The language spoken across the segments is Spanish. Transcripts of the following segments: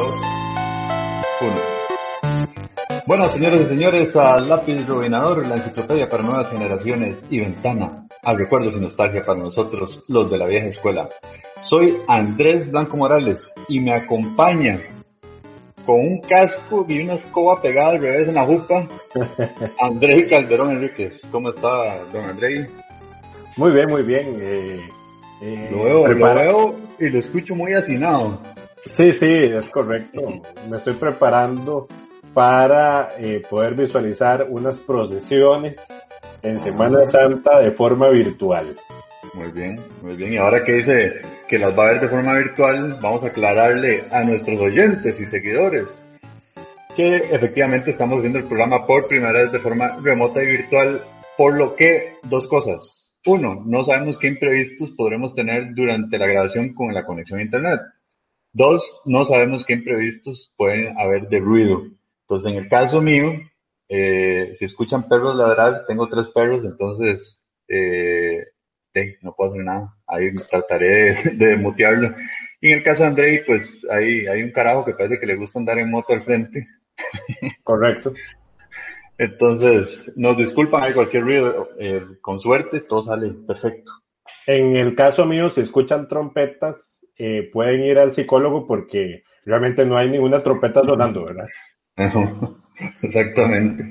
dos, uno. Bueno, señores y señores, a Lápiz Rubinador, la enciclopedia para nuevas generaciones y ventana a recuerdos y nostalgia para nosotros, los de la vieja escuela. Soy Andrés Blanco Morales y me acompaña con un casco y una escoba pegada al revés en la jupa, André Calderón Enríquez. ¿Cómo está, don André? Muy bien, muy bien. Eh, eh, lo, veo, lo veo y lo escucho muy hacinado. Sí, sí, es correcto. Me estoy preparando para eh, poder visualizar unas procesiones en Semana Santa de forma virtual. Muy bien, muy bien. Y ahora que dice que las va a ver de forma virtual, vamos a aclararle a nuestros oyentes y seguidores que efectivamente estamos viendo el programa por primera vez de forma remota y virtual, por lo que dos cosas. Uno, no sabemos qué imprevistos podremos tener durante la grabación con la conexión a Internet. Dos, no sabemos qué imprevistos pueden haber de ruido. Entonces, en el caso mío, eh, si escuchan perros ladrar, tengo tres perros, entonces eh, no puedo hacer nada. Ahí trataré de, de, mutearlo. Y en el caso de Andrei, pues ahí hay un carajo que parece que le gusta andar en moto al frente. Correcto. Entonces, nos disculpan, hay cualquier ruido. Eh, con suerte, todo sale perfecto. En el caso mío, si escuchan trompetas, eh, pueden ir al psicólogo porque realmente no hay ninguna trompeta sonando, ¿verdad? Exactamente.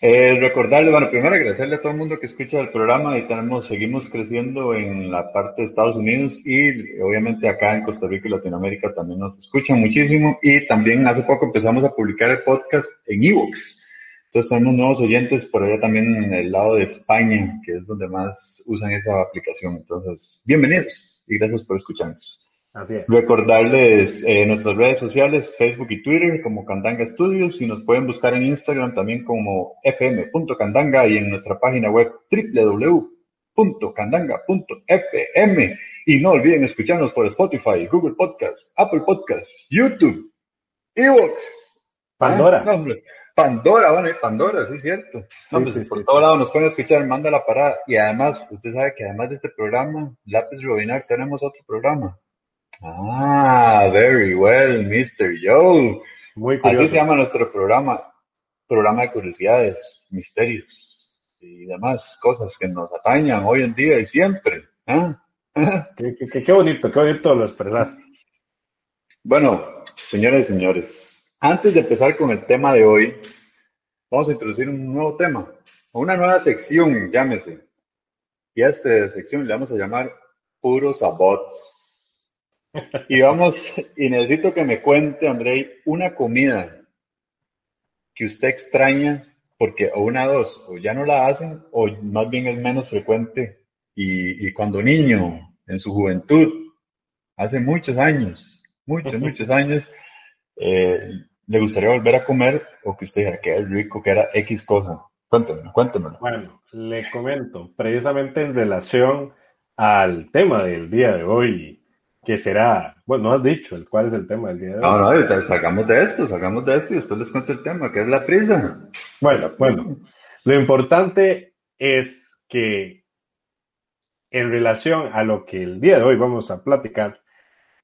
Eh, recordarle, bueno, primero agradecerle a todo el mundo que escucha el programa y tenemos, seguimos creciendo en la parte de Estados Unidos y obviamente acá en Costa Rica y Latinoamérica también nos escuchan muchísimo y también hace poco empezamos a publicar el podcast en ebooks. Entonces tenemos nuevos oyentes por allá también en el lado de España, que es donde más usan esa aplicación. Entonces, bienvenidos y gracias por escucharnos. Así es. Recordarles eh, nuestras redes sociales, Facebook y Twitter como Candanga Studios y nos pueden buscar en Instagram también como fm.candanga y en nuestra página web www.candanga.fm. Y no olviden escucharnos por Spotify, Google Podcasts, Apple Podcasts, YouTube, Evox, Pandora. Ah, no, Pandora, bueno, Pandora, sí, cierto. Sí, sí, por sí, todos lados nos pueden escuchar, manda la parada. Y además, usted sabe que además de este programa, Lápiz Robinar, tenemos otro programa. Ah, very well, Mr. Joe. Muy curioso. Así se llama nuestro programa, programa de curiosidades, misterios y demás cosas que nos atañan hoy en día y siempre. ¿eh? Qué, qué, qué, bonito, qué bonito lo expresas. Bueno, señores y señores, antes de empezar con el tema de hoy, vamos a introducir un nuevo tema, o una nueva sección, llámese. Y a esta sección le vamos a llamar Puros Abots. Y vamos, y necesito que me cuente, Andrei, una comida que usted extraña porque o una dos, o ya no la hacen, o más bien es menos frecuente. Y, y cuando niño, en su juventud, hace muchos años, muchos, muchos años, eh, le gustaría volver a comer o que usted dijera que era rico, que era X cosa. Cuéntemelo, cuéntemelo. Bueno, le comento, precisamente en relación al tema del día de hoy, que será, bueno, no has dicho el cuál es el tema del día de hoy. No, no, sacamos de esto, sacamos de esto y después les cuento el tema, que es la prisa. Bueno, bueno, lo importante es que en relación a lo que el día de hoy vamos a platicar,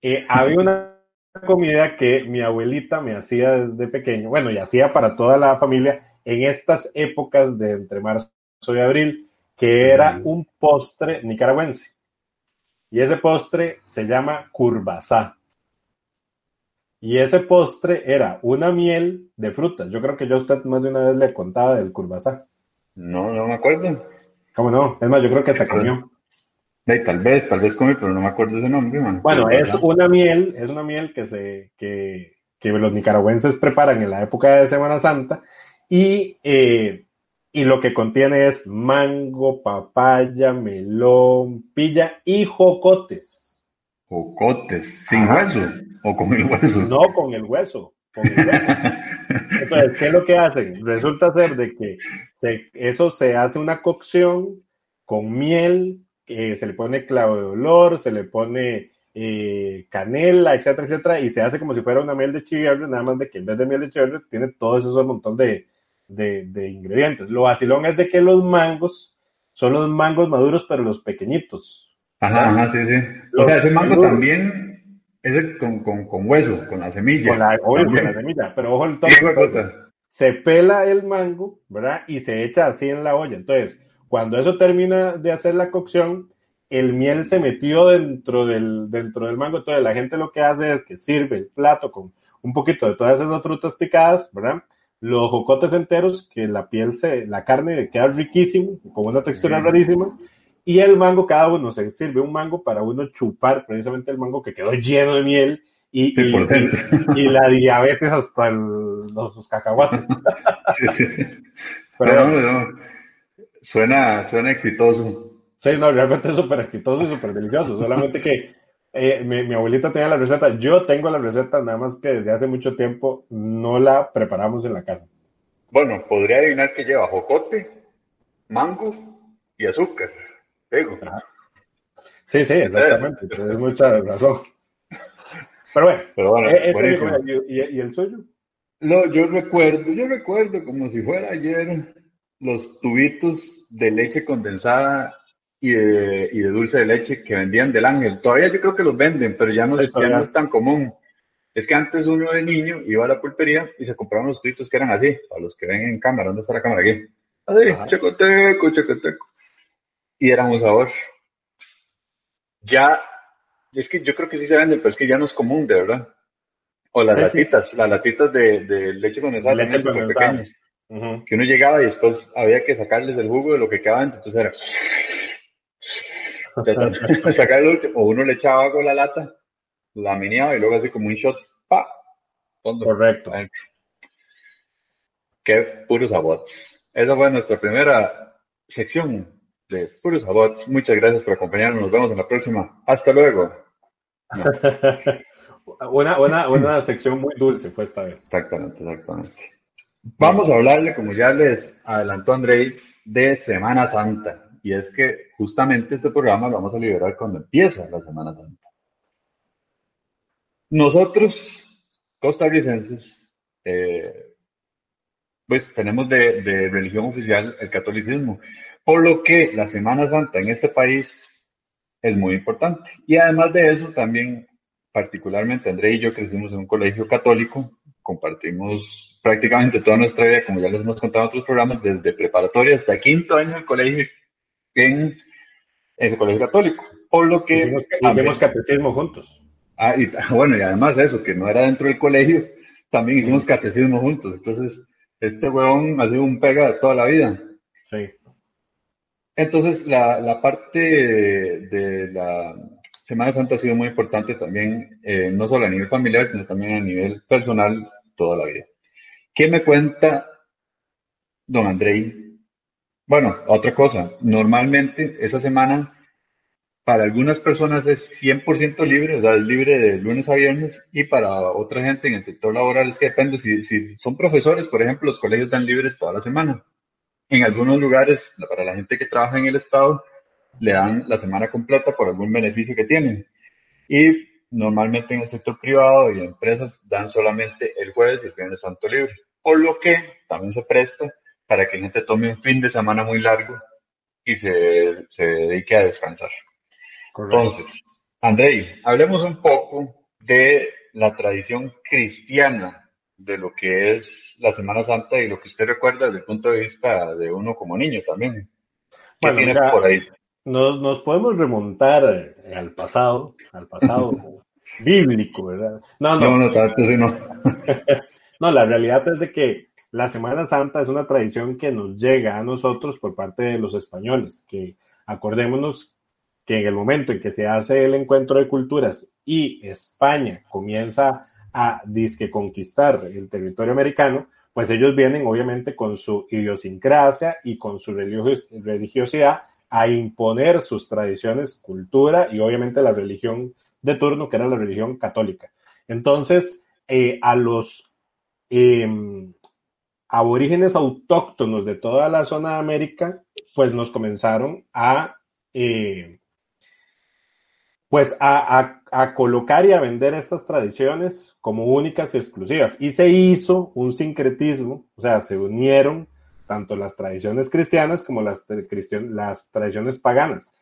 eh, había una comida que mi abuelita me hacía desde pequeño, bueno, y hacía para toda la familia en estas épocas de entre marzo y abril, que era un postre nicaragüense. Y ese postre se llama curbasá. Y ese postre era una miel de frutas. Yo creo que yo a usted más de una vez le contaba del curbasá. No, no me acuerdo. ¿Cómo no? Es más, yo creo que hasta comió. Hey, tal vez, tal vez comí, pero no me acuerdo ese nombre. Man. Bueno, es una miel, es una miel que se, que, que los nicaragüenses preparan en la época de Semana Santa y eh, y lo que contiene es mango, papaya, melón, pilla y jocotes. Jocotes, sin Ajá. hueso o con el hueso. No, con el hueso. Con el hueso. Entonces, ¿qué es lo que hacen? Resulta ser de que se, eso se hace una cocción con miel, eh, se le pone clavo de olor, se le pone eh, canela, etcétera, etcétera, y se hace como si fuera una miel de chiverre, nada más de que en vez de miel de chiverre tiene todo ese montón de, de, de, ingredientes. Lo vacilón es de que los mangos son los mangos maduros, pero los pequeñitos. Ajá, ajá, sí, sí. Los o sea, ese mango también, Ese con, con, con hueso, con la semilla. Con la, con la semilla, pero ojo el toque. Se pela el mango, ¿verdad? Y se echa así en la olla. Entonces, cuando eso termina de hacer la cocción, el miel se metió dentro del, dentro del mango. Entonces, la gente lo que hace es que sirve el plato con un poquito de todas esas frutas picadas, ¿verdad? Los jocotes enteros, que la piel se, la carne queda riquísimo, con una textura rarísima. Y el mango, cada uno se sirve un mango para uno chupar precisamente el mango que quedó lleno de miel y, y, la diabetes hasta los, cacahuates. Pero, Suena, suena exitoso. Sí, no, realmente es súper exitoso y súper delicioso. Solamente que eh, mi, abuelita tenía la receta, yo tengo la receta, nada más que desde hace mucho tiempo no la preparamos en la casa. Bueno, podría adivinar que lleva jocote, mango y azúcar. Sí, sí, exactamente. Tienes mucha razón. Pero bueno, eh, este ¿y, el suyo? No, yo recuerdo, yo recuerdo como si fuera ayer los tubitos de leche condensada y de, y de dulce de leche que vendían del ángel. Todavía yo creo que los venden, pero ya no, ya no es tan común. Es que antes uno de niño iba a la pulpería y se compraban los tubitos que eran así, a los que ven en cámara. ¿Dónde está la cámara aquí? Así, checoteco, checoteco y era un sabor. Ya, es que yo creo que sí se venden, pero es que ya no es común, de verdad. O las latitas, las latitas de, de leche condensada, leche súper pequeñas. Que uno llegaba y después había que sacarles el jugo de lo que quedaba dentro, entonces era sacar el último, o uno le echaba agua a la lata, la meneaba y luego así como un shot, pa, Correcto. Qué puro sabor. Esa fue nuestra primera sección de Puros Abots. Muchas gracias por acompañarnos. Nos vemos en la próxima. Hasta luego. una, una, una sección muy dulce fue esta vez. Exactamente, exactamente. Vamos a hablarle, como ya les adelantó Andrei, de Semana Santa. Y es que justamente este programa lo vamos a liberar cuando empieza la Semana Santa. Nosotros, costarricenses, eh, pues tenemos de, de religión oficial el catolicismo. Por lo que la Semana Santa en este país es muy importante. Y además de eso, también particularmente André y yo crecimos en un colegio católico, compartimos prácticamente toda nuestra vida, como ya les hemos contado en otros programas, desde preparatoria hasta quinto año del colegio en ese colegio católico. Por lo que... Hicimos, catecismo juntos. Ah, y, bueno, y además de eso, que no era dentro del colegio, también hicimos catecismo juntos. Entonces, este huevón ha sido un pega de toda la vida. Sí. Entonces, la, la parte de, la Semana Santa ha sido muy importante también, eh, no solo a nivel familiar, sino también a nivel personal toda la vida. ¿Qué me cuenta don Andrei? Bueno, otra cosa, normalmente esa semana para algunas personas es 100% libre, o sea, es libre de lunes a viernes, y para otra gente en el sector laboral es que depende, si, si son profesores, por ejemplo, los colegios están libres toda la semana. En algunos lugares, para la gente que trabaja en el Estado, le dan la semana completa por algún beneficio que tienen. Y normalmente en el sector privado y empresas dan solamente el jueves y el viernes santo libre. Por lo que también se presta para que gente tome un fin de semana muy largo y se, se dedique a descansar. Entonces, Andrei, hablemos un poco de la tradición cristiana de lo que es la Semana Santa y lo que usted recuerda desde el punto de vista de uno como niño también. ¿Qué bueno, por ahí? Nos, nos, podemos remontar al pasado, al pasado bíblico, ¿verdad? No, no, no, no, no, la realidad es de que la Semana Santa es una tradición que nos llega a nosotros por parte de los españoles, que acordémonos que en el momento en que se hace el encuentro de culturas y España comienza a disque conquistar el territorio americano, pues ellos vienen obviamente con su idiosincrasia y con su religiosidad a imponer sus tradiciones, cultura y obviamente la religión de turno, que era la religión católica. Entonces, eh, a los em, aborígenes autóctonos de toda la zona de América, pues nos comenzaron a eh, pues a, colocar y a vender estas tradiciones como únicas y exclusivas. Y se hizo un sincretismo, o sea, se unieron tanto las tradiciones cristianas como las, las tradiciones paganas.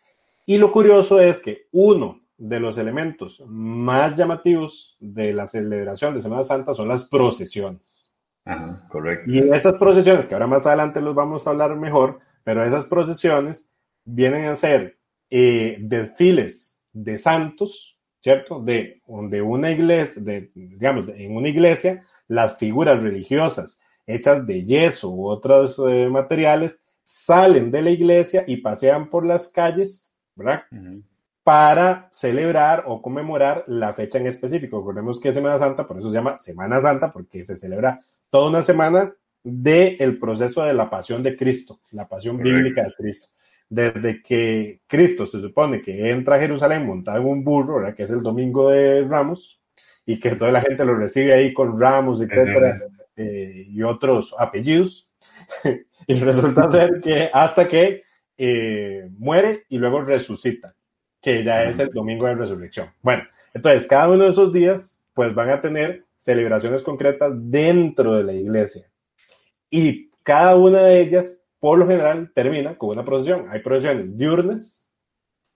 Y lo curioso es que uno, de los elementos más llamativos de la celebración de Semana Santa son las procesiones. Ajá, correcto. Y esas procesiones, que ahora más adelante los vamos a hablar mejor, pero esas procesiones vienen a ser eh, desfiles de santos, ¿cierto? De, de una iglesia, de, digamos, en una iglesia, las figuras religiosas hechas de yeso u otros eh, materiales salen de la iglesia y pasean por las calles, ¿verdad? Para celebrar o conmemorar la fecha en específico. Recordemos que Semana Santa, por eso se llama Semana Santa, porque se celebra toda una semana del proceso de la pasión de Cristo, la pasión bíblica de Cristo. Desde que Cristo se supone que entra a Jerusalén montado en un burro, ¿verdad? que es el domingo de Ramos, y que toda la gente lo recibe ahí con ramos, etcétera, eh, y otros apellidos. y resulta ser que hasta que eh, muere y luego resucita, que ya es el domingo de resurrección. Bueno, entonces cada uno de esos días pues van a tener celebraciones concretas dentro de la iglesia. Y cada una de ellas, por lo general, termina con una procesión. Hay procesiones diurnas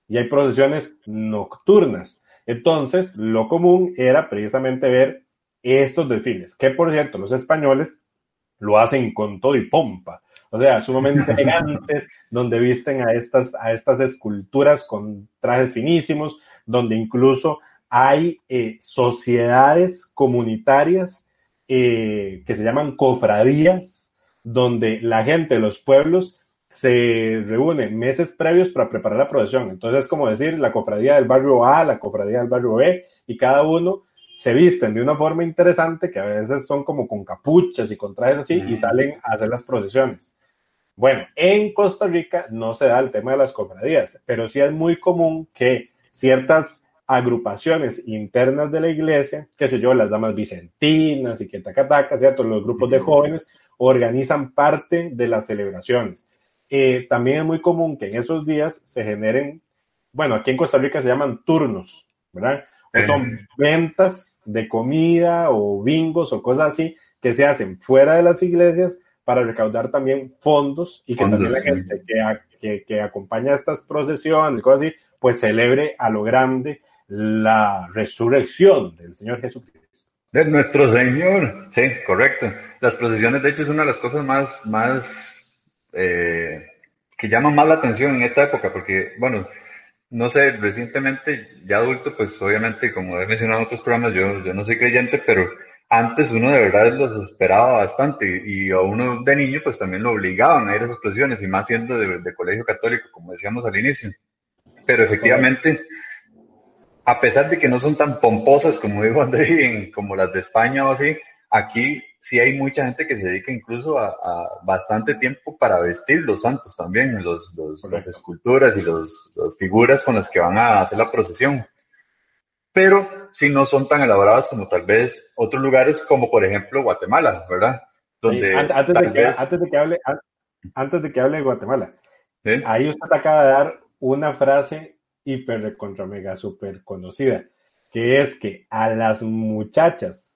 y hay procesiones nocturnas. Entonces, lo común era precisamente ver estos desfiles, que por cierto, los españoles lo hacen con todo y pompa. O sea, sumamente elegantes, donde visten a estas, a estas esculturas con trajes finísimos, donde incluso hay eh, sociedades comunitarias eh, que se llaman cofradías, donde la gente de los pueblos se reúne meses previos para preparar la procesión. Entonces es como decir la cofradía del barrio A, la cofradía del barrio B, y cada uno se visten de una forma interesante, que a veces son como con capuchas y con trajes así, y salen a hacer las procesiones. Bueno, en Costa Rica no se da el tema de las cofradías, pero sí es muy común que ciertas agrupaciones internas de la iglesia, qué sé yo, las damas vicentinas y que taca taca, ¿cierto? Los grupos de jóvenes organizan parte de las celebraciones. Eh, también es muy común que en esos días se generen, bueno, aquí en Costa Rica se llaman turnos, ¿verdad? Son ventas de comida o bingos o cosas así que se hacen fuera de las iglesias para recaudar también fondos y que también la gente que, que, acompaña estas procesiones, cosas así, pues celebre a lo grande la resurrección del Señor Jesucristo. De nuestro Señor, sí, correcto. Las procesiones, de hecho, es una de las cosas más, más eh, que llaman más la atención en esta época, porque, bueno, no sé, recientemente, ya adulto, pues obviamente, como he mencionado en otros programas, yo, yo no soy creyente, pero antes uno de verdad los esperaba bastante y a uno de niño pues también lo obligaban a ir a esas procesiones y más siendo de, colegio católico, como decíamos al inicio. Pero efectivamente, a pesar de que no son tan pomposas como dijo André, como las de España o así, aquí sí hay mucha gente que se dedica incluso a, bastante tiempo para vestir los santos también, los, las esculturas y las figuras con las que van a hacer la procesión. Pero sí no son tan elaboradas como tal vez otros lugares, como por ejemplo Guatemala, ¿verdad? Donde antes, de que, antes, de que, hable, antes de que hable de Guatemala, ahí usted acaba de dar una frase hiper contra mega super conocida, que es que a las muchachas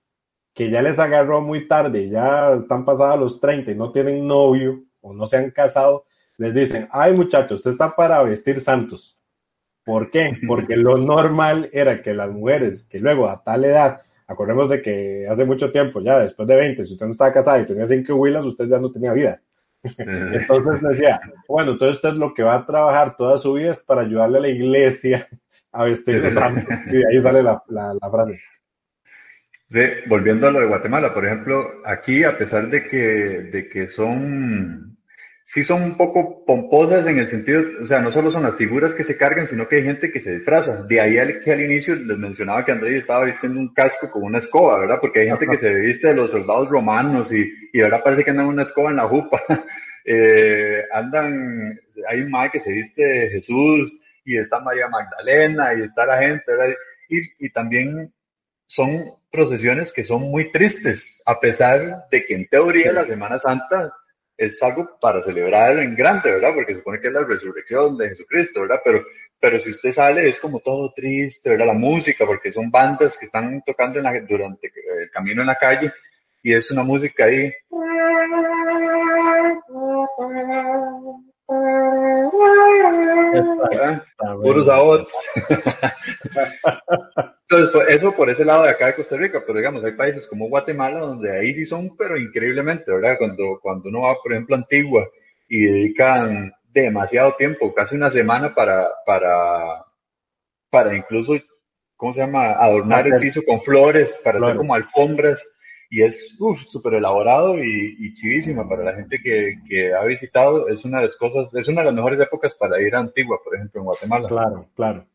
que ya les agarró muy tarde, ya están pasadas los 30 y no tienen novio o no se han casado, les dicen, ay muchachos, usted está para vestir santos. ¿Por qué? Porque lo normal era que las mujeres que luego a tal edad, acordemos de que hace mucho tiempo, ya después de 20, si usted no estaba casada y tenía cinco huilas, usted ya no tenía vida. Entonces decía, bueno, entonces usted lo que va a trabajar toda su vida es para ayudarle a la iglesia a vestir santos. Y de ahí sale la frase. Sí, volviendo a lo de Guatemala, por ejemplo, aquí a pesar de que, de que son, sí son un poco pomposas en el sentido, o sea, no solo son las figuras que se cargan, sino que hay gente que se disfraza. De ahí al, que al inicio les mencionaba que Andrés estaba vistiendo un casco con una escoba, ¿verdad? Porque hay gente que se viste de los soldados romanos y, y ahora parece que andan una escoba en la jupa. eh, andan, hay un mae que se viste de Jesús y está María Magdalena y está la gente, ¿verdad? Y, y también son procesiones que son muy tristes, a pesar de que en teoría la Semana Santa es algo para celebrar en grande, ¿verdad? Porque se supone que es la resurrección de Jesucristo, ¿verdad? Pero, pero si usted sale es como todo triste, ¿verdad? La música, porque son bandas que están tocando durante el camino en la calle y es una música ahí. puros abots. Entonces, pues, eso por ese lado de acá de Costa Rica, pero digamos, hay países como Guatemala donde ahí sí son, pero increíblemente, ¿verdad? Cuando, cuando uno va, por ejemplo, a Antigua y dedican demasiado tiempo, casi una semana para, para, para incluso, ¿cómo se llama? Adornar el piso con flores, para hacer como alfombras y es súper elaborado y, y, chivísima para la gente que, que, ha visitado. Es una de las cosas, es una de las mejores épocas para ir a Antigua, por ejemplo, en Guatemala. Claro, claro.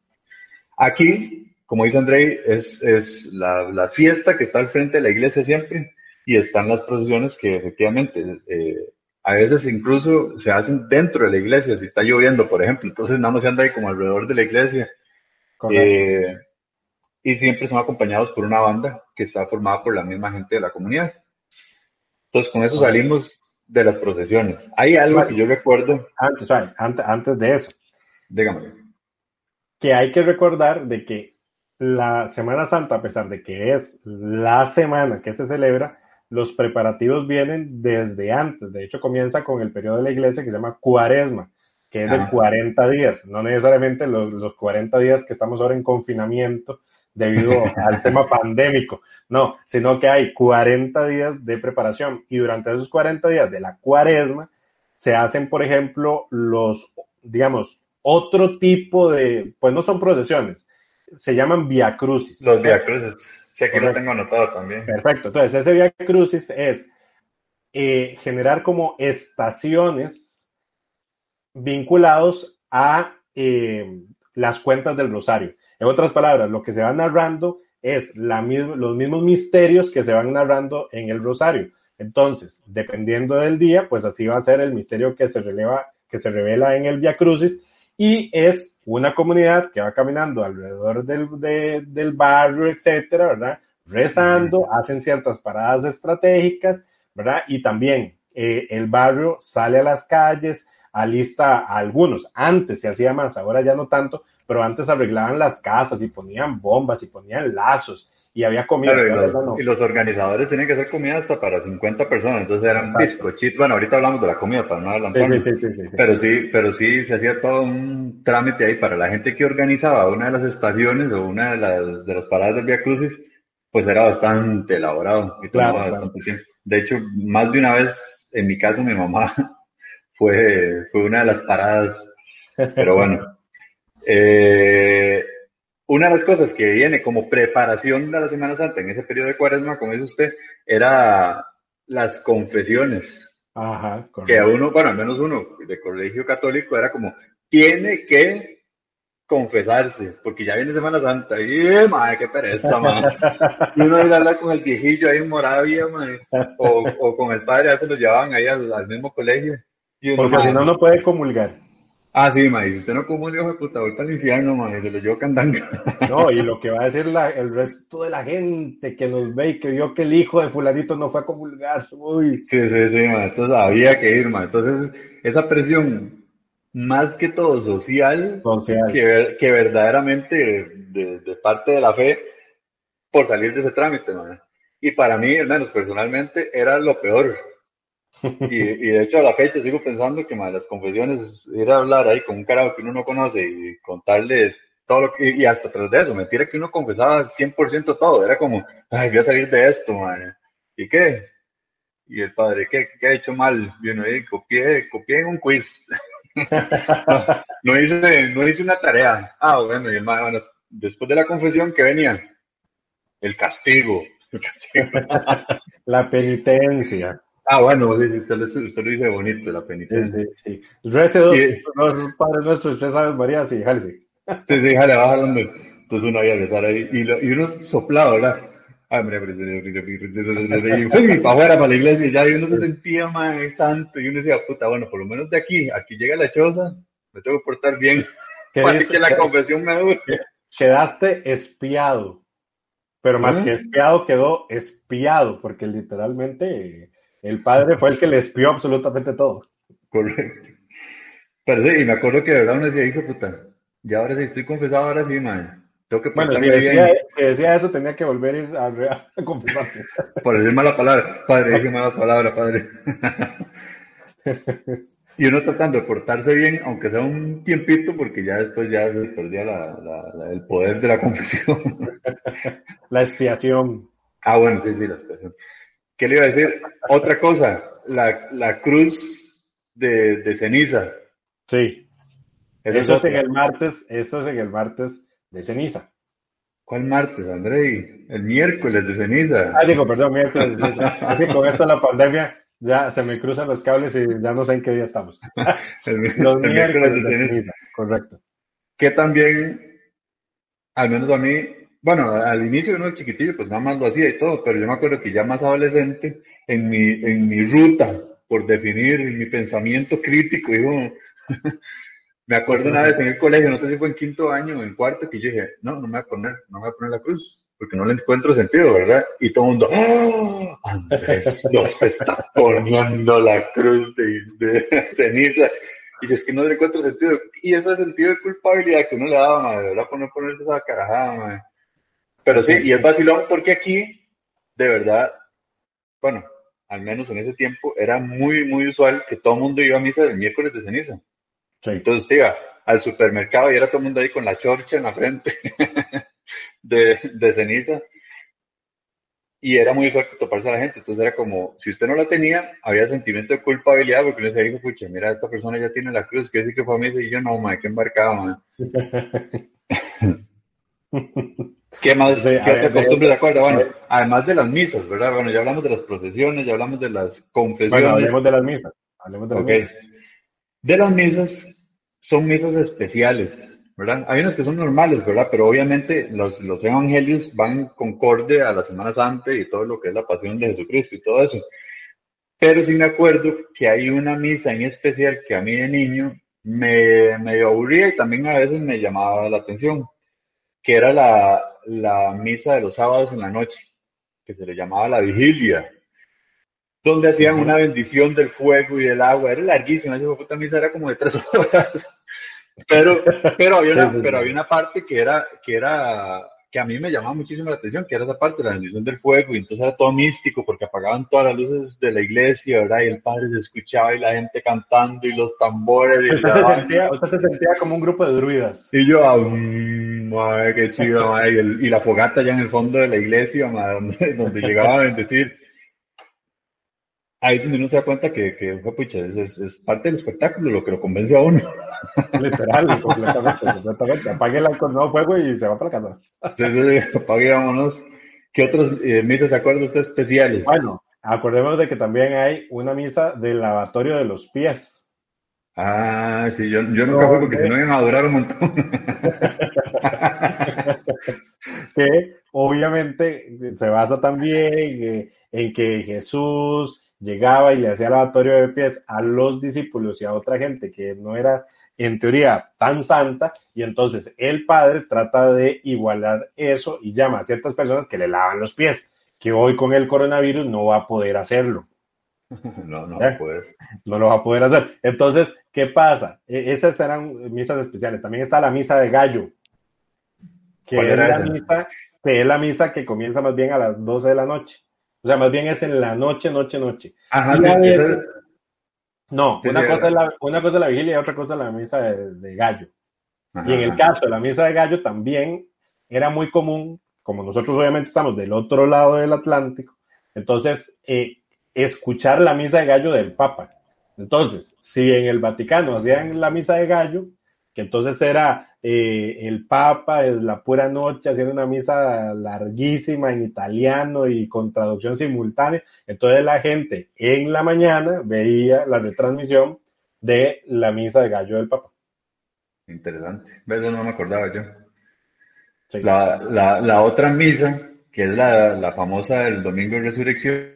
Aquí, como dice Andrei, es, es la, la, fiesta que está al frente de la iglesia siempre y están las procesiones que efectivamente eh, a veces incluso se hacen dentro de la iglesia, si está lloviendo, por ejemplo. Entonces nada más se anda ahí como alrededor de la iglesia. Eh, y siempre son acompañados por una banda que está formada por la misma gente de la comunidad. Entonces, con eso salimos de las procesiones. Hay algo que yo recuerdo. Antes, antes, antes de eso. Dígame. Que hay que recordar de que la Semana Santa, a pesar de que es la semana que se celebra, los preparativos vienen desde antes. De hecho, comienza con el periodo de la iglesia que se llama Cuaresma, que es de 40 días. No necesariamente los, los 40 días que estamos ahora en confinamiento, debido al tema pandémico, no, sino que hay 40 días de preparación y durante esos 40 días de la cuaresma se hacen, por ejemplo, los, digamos, otro tipo de, pues no son procesiones, se llaman via crucis. Los via crucis, sí, aquí lo tengo anotado también. Perfecto, entonces ese via crucis es eh, generar como estaciones vinculados a eh, las cuentas del rosario. En otras palabras, lo que se va narrando es la los mismos misterios que se van narrando en el rosario. Entonces, dependiendo del día, pues así va a ser el misterio que se, releva, que se revela en el Via Crucis y es una comunidad que va caminando alrededor del, del barrio, etcétera, ¿verdad? Rezando, hacen ciertas paradas estratégicas, ¿verdad? Y también eh, el barrio sale a las calles, alista a algunos. Antes se hacía más, ahora ya no tanto, pero antes arreglaban las casas y ponían bombas y ponían lazos y había comida. y, los, organizadores tenían que hacer comida hasta para 50 personas, entonces eran bizcochitos. Bueno, ahorita hablamos de la comida para no adelantarnos. pero sí, pero sí se hacía todo un trámite ahí para la gente que organizaba una de las estaciones o una de las, de las paradas del Via Crucis, pues era bastante elaborado y tomaba bastante tiempo. De hecho, más de una vez, en mi caso, mi mamá fue, fue una de las paradas. Pero bueno. Eh, una de las cosas que viene como preparación de la Semana Santa en ese periodo de cuaresma, como dice usted, era las confesiones. Ajá, que a uno, bueno, al menos uno de colegio católico era como, tiene que confesarse, porque ya viene Semana Santa. Y, eh, madre, qué pereza, madre. Y uno iba a hablar con el viejillo ahí en Moravia, madre, o, o con el padre, ya se lo llevaban ahí al mismo colegio. Porque si no, no puede comulgar. Ah, sí, ma, si usted no comulga, de puta, voy para el infierno, ma, se lo llevo candanga. No, y lo que va a decir la, el resto de la gente que nos ve y que vio que el hijo de fulanito no fue a comulgar, uy. Sí, sí, sí, ma, entonces había que ir, ma. Entonces, esa presión, más que todo social, Que, que verdaderamente de, de, parte de la fe, por salir de ese trámite, ma. Y para mí, al menos personalmente, era lo peor y, y, de hecho a la fecha sigo pensando que las confesiones es ir a hablar ahí con un carajo que uno no conoce y contarle todo lo que, y hasta tras de eso, mentira que uno confesaba 100% todo, era como, ay, voy a salir de esto. ¿Y qué? Y el padre, ¿qué, qué ha hecho mal? Y uno copié, copié en un quiz. no, hice, no hice una tarea. Ah, bueno, y el bueno, después de la confesión, ¿qué venía? El castigo. El castigo. la penitencia. Ah, bueno, sí, usted, lo, usted lo dice bonito, la penitencia. Sí, sí. Rece dos, los padres nuestros, tres aves María, sí, jale, sí. Sí, sí, jale, baja donde. Entonces uno iba a rezar ahí. Y, lo, y uno soplaba, ¿verdad? Ay, mira, y para afuera, para la iglesia, ya y uno se sentía más santo, y uno decía, puta, bueno, por lo menos de aquí, aquí llega la choza, me tengo que portar bien, para que la confesión me dure. Quedaste espiado, pero más que espiado quedó espiado, porque literalmente el padre fue el que le espió absolutamente todo. Correcto. Pero sí, y me acuerdo que de verdad uno decía, hijo puta, ya ahora sí estoy confesado, ahora sí, man. Tengo que bueno, si decía, si decía, eso, tenía que volver a ir a, a confesarse. Por decir mala palabra. Padre, dije mala palabra, padre. Y uno tratando de portarse bien, aunque sea un tiempito, porque ya después ya se perdía el poder de la confesión. La expiación. Ah, bueno, sí, sí, la expiación. ¿Qué le iba a decir? Otra cosa, la, cruz de, ceniza. Sí. Eso es, en el martes, eso es en el martes de ceniza. ¿Cuál martes, Andrei? El miércoles de ceniza. Ah, digo, perdón, miércoles de ceniza. Así con esto la pandemia ya se me cruzan los cables y ya no sé en qué día estamos. los miércoles, de ceniza. Correcto. Que también, al menos a mí, bueno, al inicio uno chiquitillo, pues nada más lo hacía y todo, pero yo me acuerdo que ya más adolescente, en mi, en mi ruta, por definir mi pensamiento crítico, digo, me acuerdo una vez en el colegio, no sé si fue en quinto año o en cuarto, que yo dije, no, no me voy a poner, no me voy a poner la cruz, porque no le encuentro sentido, ¿verdad? Y todo el mundo, ¡Oh! Andrés nos está poniendo la cruz de, ceniza. Y yo es que no le encuentro sentido. Y ese sentido de culpabilidad que uno le daba, madre, ¿verdad? Por no ponerse esa carajada, madre. Pero sí, y es vacilón porque aquí, de verdad, bueno, al menos en ese tiempo, era muy, muy usual que todo el mundo iba a misa el miércoles de ceniza. Entonces te iba al supermercado y era todo el mundo ahí con la chorcha en la frente de, de ceniza. Y era muy usual toparse a la gente. Entonces era como, si usted no la tenía, había sentimiento de culpabilidad porque uno se dijo, pucha, mira, esta persona ya tiene la cruz, que decir que fue a misa y yo no, madre, que embarcado, ¿Qué más? ¿Qué otra costumbre de acuerdo? Bueno, además de las misas, ¿verdad? Bueno, ya hablamos de las procesiones, ya hablamos de las confesiones. Bueno, hablemos de las misas. Hablemos de las misas. De las misas, son misas especiales, ¿verdad? Hay unas que son normales, ¿verdad? Pero obviamente los, los evangelios van concorde a la Semana Santa y todo lo que es la pasión de Jesucristo y todo eso. Pero sí me acuerdo que hay una misa en especial que a mí de niño me, me aburría y también a veces me llamaba la atención que era la, la misa de los sábados en la noche, que se le llamaba la vigilia, donde hacían una bendición del fuego y del agua. Era larguísima, esa puta misa era como de tres horas. Pero, pero, había una, pero había una parte que era, que era que a mí me llamaba muchísimo la atención, que era esa parte la bendición del fuego, y entonces era todo místico, porque apagaban todas las luces de la iglesia, ¿verdad? Y el padre se escuchaba y la gente cantando y los tambores. Y usted, se sentía, usted se sentía como un grupo de druidas. Y yo, mm, madre, qué chido, madre. Y, la fogata ya en el fondo de la iglesia, madre, donde, llegaba a bendecir. Ahí donde uno se da cuenta que, que pucha, es, es, parte del espectáculo lo que lo convence a uno. Literal, completamente, completamente. Apague el alcohol, no fuego y se va para casa. Sí, apague, vámonos. ¿Qué otras eh, misas se acuerda usted especiales? Bueno, acordemos de que también hay una misa del lavatorio de los pies. Ah, sí, yo, yo nunca fui porque si no iban a durar un montón. que obviamente se basa también en que Jesús llegaba y le hacía lavatorio de pies a los discípulos y a otra gente que no era en teoría tan santa, y entonces el padre trata de igualar eso y llama a ciertas personas que le lavan los pies, que hoy con el coronavirus no va a poder hacerlo. No, no va a poder. No lo va a poder hacer. Entonces, ¿qué pasa? E, esas eran misas especiales. También está la misa de gallo, que es la misa, que es la misa que comienza más bien a las 12 de la noche. O sea, más bien es en la noche, noche, noche. Ajá, no, una, cosa es la, una cosa la vigilia y otra cosa es la misa de, gallo. Y en el caso de la misa de gallo también era muy común, como nosotros obviamente estamos del otro lado del Atlántico, entonces eh, escuchar la misa de gallo del Papa. Entonces, si en el Vaticano hacían la misa de gallo, que entonces era eh, el Papa es la pura noche haciendo una misa larguísima en italiano y con traducción simultánea. Entonces la gente en la mañana veía la retransmisión de la misa de gallo del Papa. Interesante. Eso no me acordaba yo. La, la, otra misa, que es la, la famosa del Domingo de Resurrección,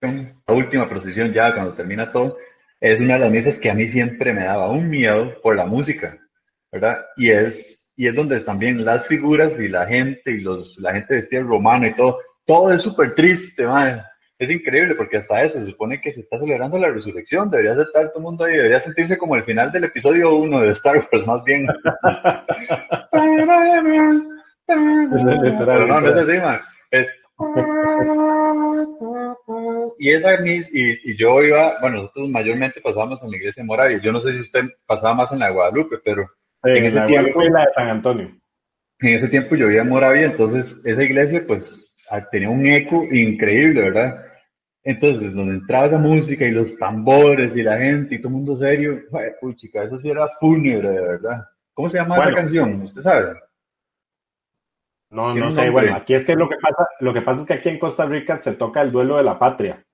la última procesión ya cuando termina todo, es una de las misas que a mí siempre me daba un miedo por la música, ¿verdad? Y es, y es donde también las figuras y la gente y los, la gente vestida romano y todo, todo es súper triste, madre. Es increíble porque hasta eso se supone que se está celebrando la resurrección, debería estar todo el mundo ahí, debería sentirse como el final del episodio 1 de Star Wars, más bien. Pero no, no es así, man. Es y esa mis, y, y, yo iba, bueno, nosotros mayormente pasábamos en la iglesia de Moravia. Yo no sé si usted pasaba más en la de Guadalupe, pero en, ese tiempo. la de San Antonio. En ese tiempo yo vivía en Moravia, entonces esa iglesia, pues, tenía un eco increíble, ¿verdad? Entonces, donde entraba esa música y los tambores y la gente y todo el mundo serio, uy, chica, eso sí era fúnebre, de verdad. ¿Cómo se llama esa canción? ¿Usted sabe? No, no sé. Bueno, aquí es que lo que pasa, lo que pasa es que aquí en Costa Rica se toca el duelo de la patria.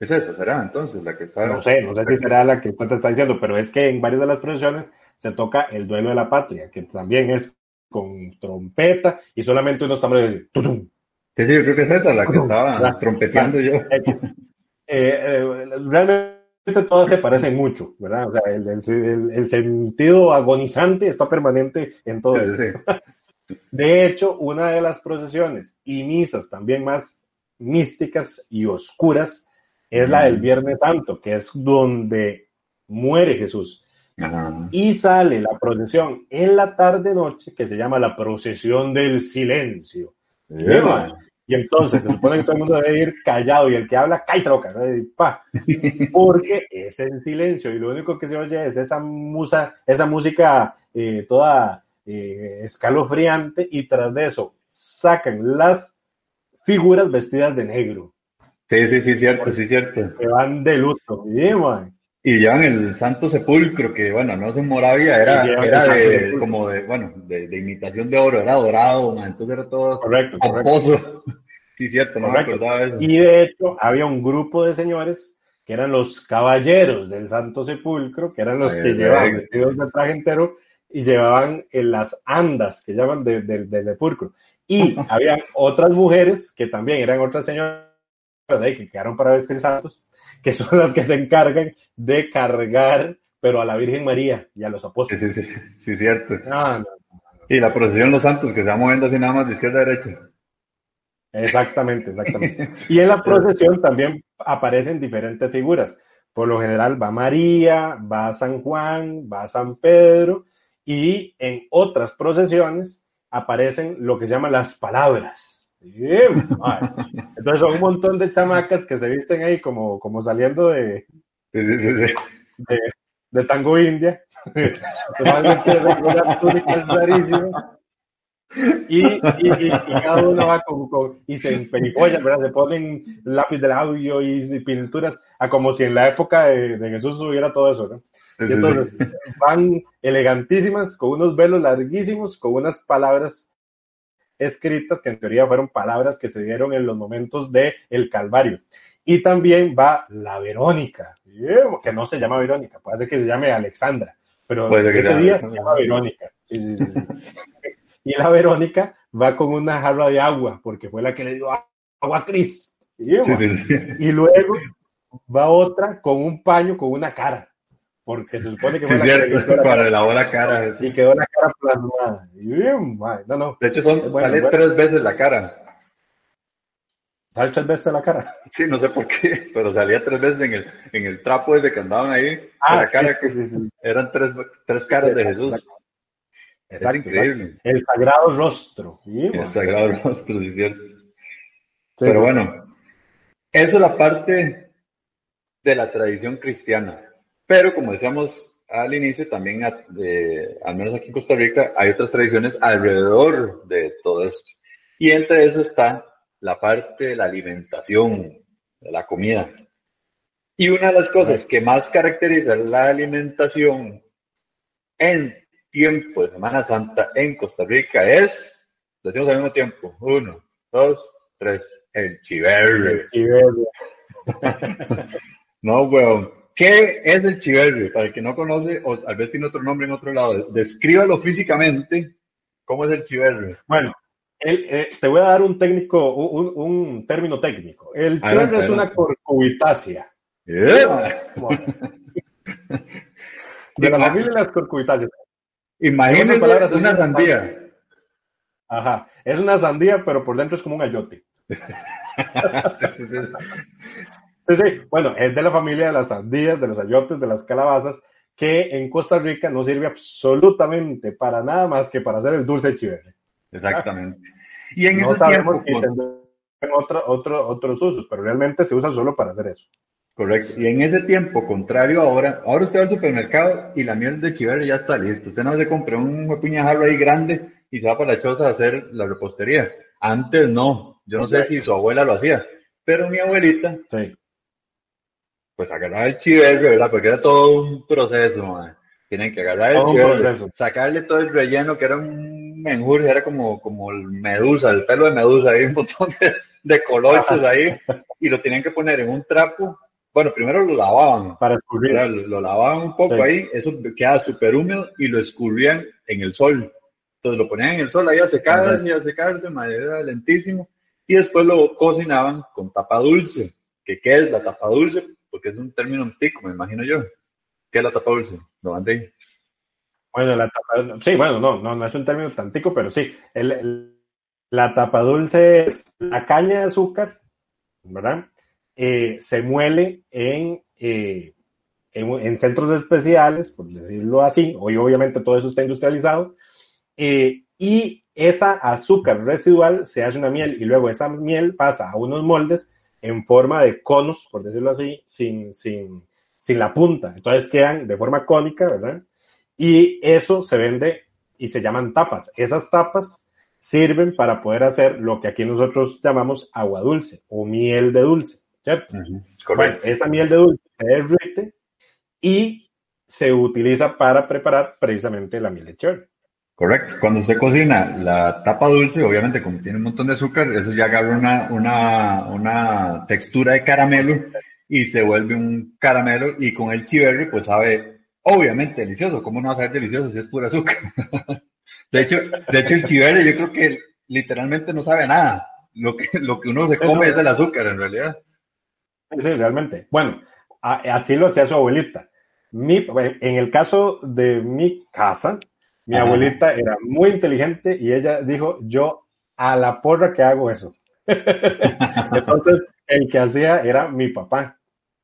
¿Es esa? ¿Será entonces la que está? No sé, no sé si será la que usted está diciendo, pero es que en varias de las procesiones se toca el duelo de la patria, que también es con trompeta y solamente unos tambores de ¡tutum! Sí, sí, yo creo que es esa la que estaba trompeteando yo. Eh, eh, realmente todas se parecen mucho, ¿verdad? O sea, el, sentido agonizante está permanente en todo eso. De hecho, una de las procesiones y misas también más místicas y oscuras es la del Viernes Santo, que es donde muere Jesús. Y sale la procesión en la tarde-noche, que se llama la procesión del silencio. Y entonces se supone que todo el mundo debe ir callado y el que habla, cállate boca, porque es en silencio y lo único que se oye es esa, musa, esa música eh, toda eh, escalofriante y tras de eso sacan las figuras vestidas de negro. Sí, sí, sí, cierto, sí, cierto. Que van de luto. y llevan el Santo Sepulcro, que bueno, no es en Moravia, era, era de, como de, bueno, de, imitación de oro, era dorado, entonces era todo correcto, correcto. Sí, cierto, no me acordaba eso. Y de hecho, había un grupo de señores que eran los caballeros del Santo Sepulcro, que eran los que llevaban vestidos de traje entero y llevaban en las andas que llaman de, sepulcro. Y había otras mujeres que también eran otras señoras ahí que quedaron para vestir santos, que son las que se encargan de cargar, pero a la Virgen María y a los apóstoles. Sí, sí, sí, sí cierto. y la procesión de los santos que se va moviendo así nada más de izquierda a derecha. Exactamente, exactamente. Y en la procesión también aparecen diferentes figuras. Por lo general va María, va San Juan, va San Pedro y en otras procesiones aparecen lo que se llaman las palabras. Entonces son un montón de chamacas que se visten ahí como, como saliendo de, de, tango india. Normalmente túnicas rarísimas. Y, y, cada uno va con, y se emperipollan, ¿verdad? Se ponen lápiz del audio y, pinturas, a como si en la época de, de Jesús hubiera todo eso, ¿no? Y entonces van elegantísimas, con unos velos larguísimos, con unas palabras escritas que en teoría fueron palabras que se dieron en los momentos del el Calvario. Y también va la Verónica, que no se llama Verónica, puede ser que se llame Alexandra, pero ese día se llama Verónica. y la Verónica va con una jarra de agua, porque fue la que le dio agua a Cris. Y luego va otra con un paño con una cara porque se supone que sí, cierto, para elaborar cara. Y quedó la cara plasmada. no, no. De hecho, son, sale tres veces la cara. ¿Sale tres veces la cara? Sí, no sé por qué, pero salía tres veces en el, en el trapo ese que andaban ahí. Ah, la cara que eran tres, tres caras de Jesús. Es increíble. El sagrado rostro. el sagrado rostro, sí. Pero bueno, eso es la parte de la tradición cristiana. Pero como decíamos al inicio, también, al menos aquí en Costa Rica, hay otras tradiciones alrededor de todo esto. Y entre eso está la parte de la alimentación, de la comida. Y una de las cosas que más caracteriza la alimentación en tiempo de Semana Santa en Costa Rica es, decimos al mismo tiempo, uno, dos, tres, el chiverre. El chiverre. no, weón. ¿Qué es el chiverre? Para el que no conoce, o tal vez tiene otro nombre en otro lado, descríbalo físicamente. ¿Cómo es el chiverre? Bueno, eh, te voy a dar un técnico, un, término técnico. El chiverre es una corcubitácea. De la familia de las corcubitáceas. Imagínese una sandía. Ajá, es una sandía, pero por dentro es como un ayote. Sí, sí, bueno, es de la familia de las sandías, de los ayotes, de las calabazas, que en Costa Rica no sirve absolutamente para nada más que para hacer el dulce chiverre. Exactamente. Y en otro, otro, otros usos, pero realmente se usa solo para hacer eso. Correcto. Y en ese tiempo, contrario ahora, ahora usted va al supermercado y la miel de chiverre ya está lista. Usted no se compra un puñajarro ahí grande y se va para la choza a hacer la repostería. Antes no. Yo no sé si su abuela lo hacía, pero mi abuelita, sí. pues agarraba el chiverre, ¿verdad? Porque era todo un proceso, Tienen que agarrar el chiverre, sacarle todo el relleno, que era un menjurje, era como, como el medusa, el pelo de medusa, hay un montón de, de colochos ahí, y lo tenían que poner en un trapo bueno, primero lo lavaban. Para escurrir. Lo, lavaban un poco ahí, eso queda súper húmedo y lo escurrían en el sol. Entonces lo ponían en el sol ahí a secarse y a secarse, era lentísimo. Y después lo cocinaban con tapa dulce. ¿Qué, ¿Qué es la tapa dulce? Porque es un término antico, me imagino yo. ¿Qué es la tapa dulce? Lo mandé. Bueno, la tapa, sí, bueno, no, no, no es un término antico, pero sí. la tapa dulce es la caña de azúcar, ¿verdad? Eh, se muele en, eh, en, centros especiales, por decirlo así, hoy obviamente todo eso está industrializado, eh, y esa azúcar residual se hace una miel y luego esa miel pasa a unos moldes en forma de conos, por decirlo así, sin, sin, sin la punta. Entonces quedan de forma cónica, ¿verdad? Y eso se vende y se llaman tapas. Esas tapas sirven para poder hacer lo que aquí nosotros llamamos agua dulce o miel de dulce. ¿Cierto? Bueno, esa miel de dulce se derrite y se utiliza para preparar precisamente la miel de cherry. Correcto. Cuando se cocina la tapa dulce, obviamente como tiene un montón de azúcar, eso ya agarra una, una, una textura de caramelo y se vuelve un caramelo y con el chiverri pues sabe obviamente delicioso. ¿Cómo no va a saber delicioso si es pura azúcar? de hecho, de hecho el chiverri yo creo que literalmente no sabe nada. Lo que, lo que uno se come es el azúcar en realidad. Sí, realmente. Bueno, así lo hacía su abuelita. Mi, en el caso de mi casa, mi abuelita era muy inteligente y ella dijo, yo a la porra que hago eso. Entonces, el que hacía era mi papá.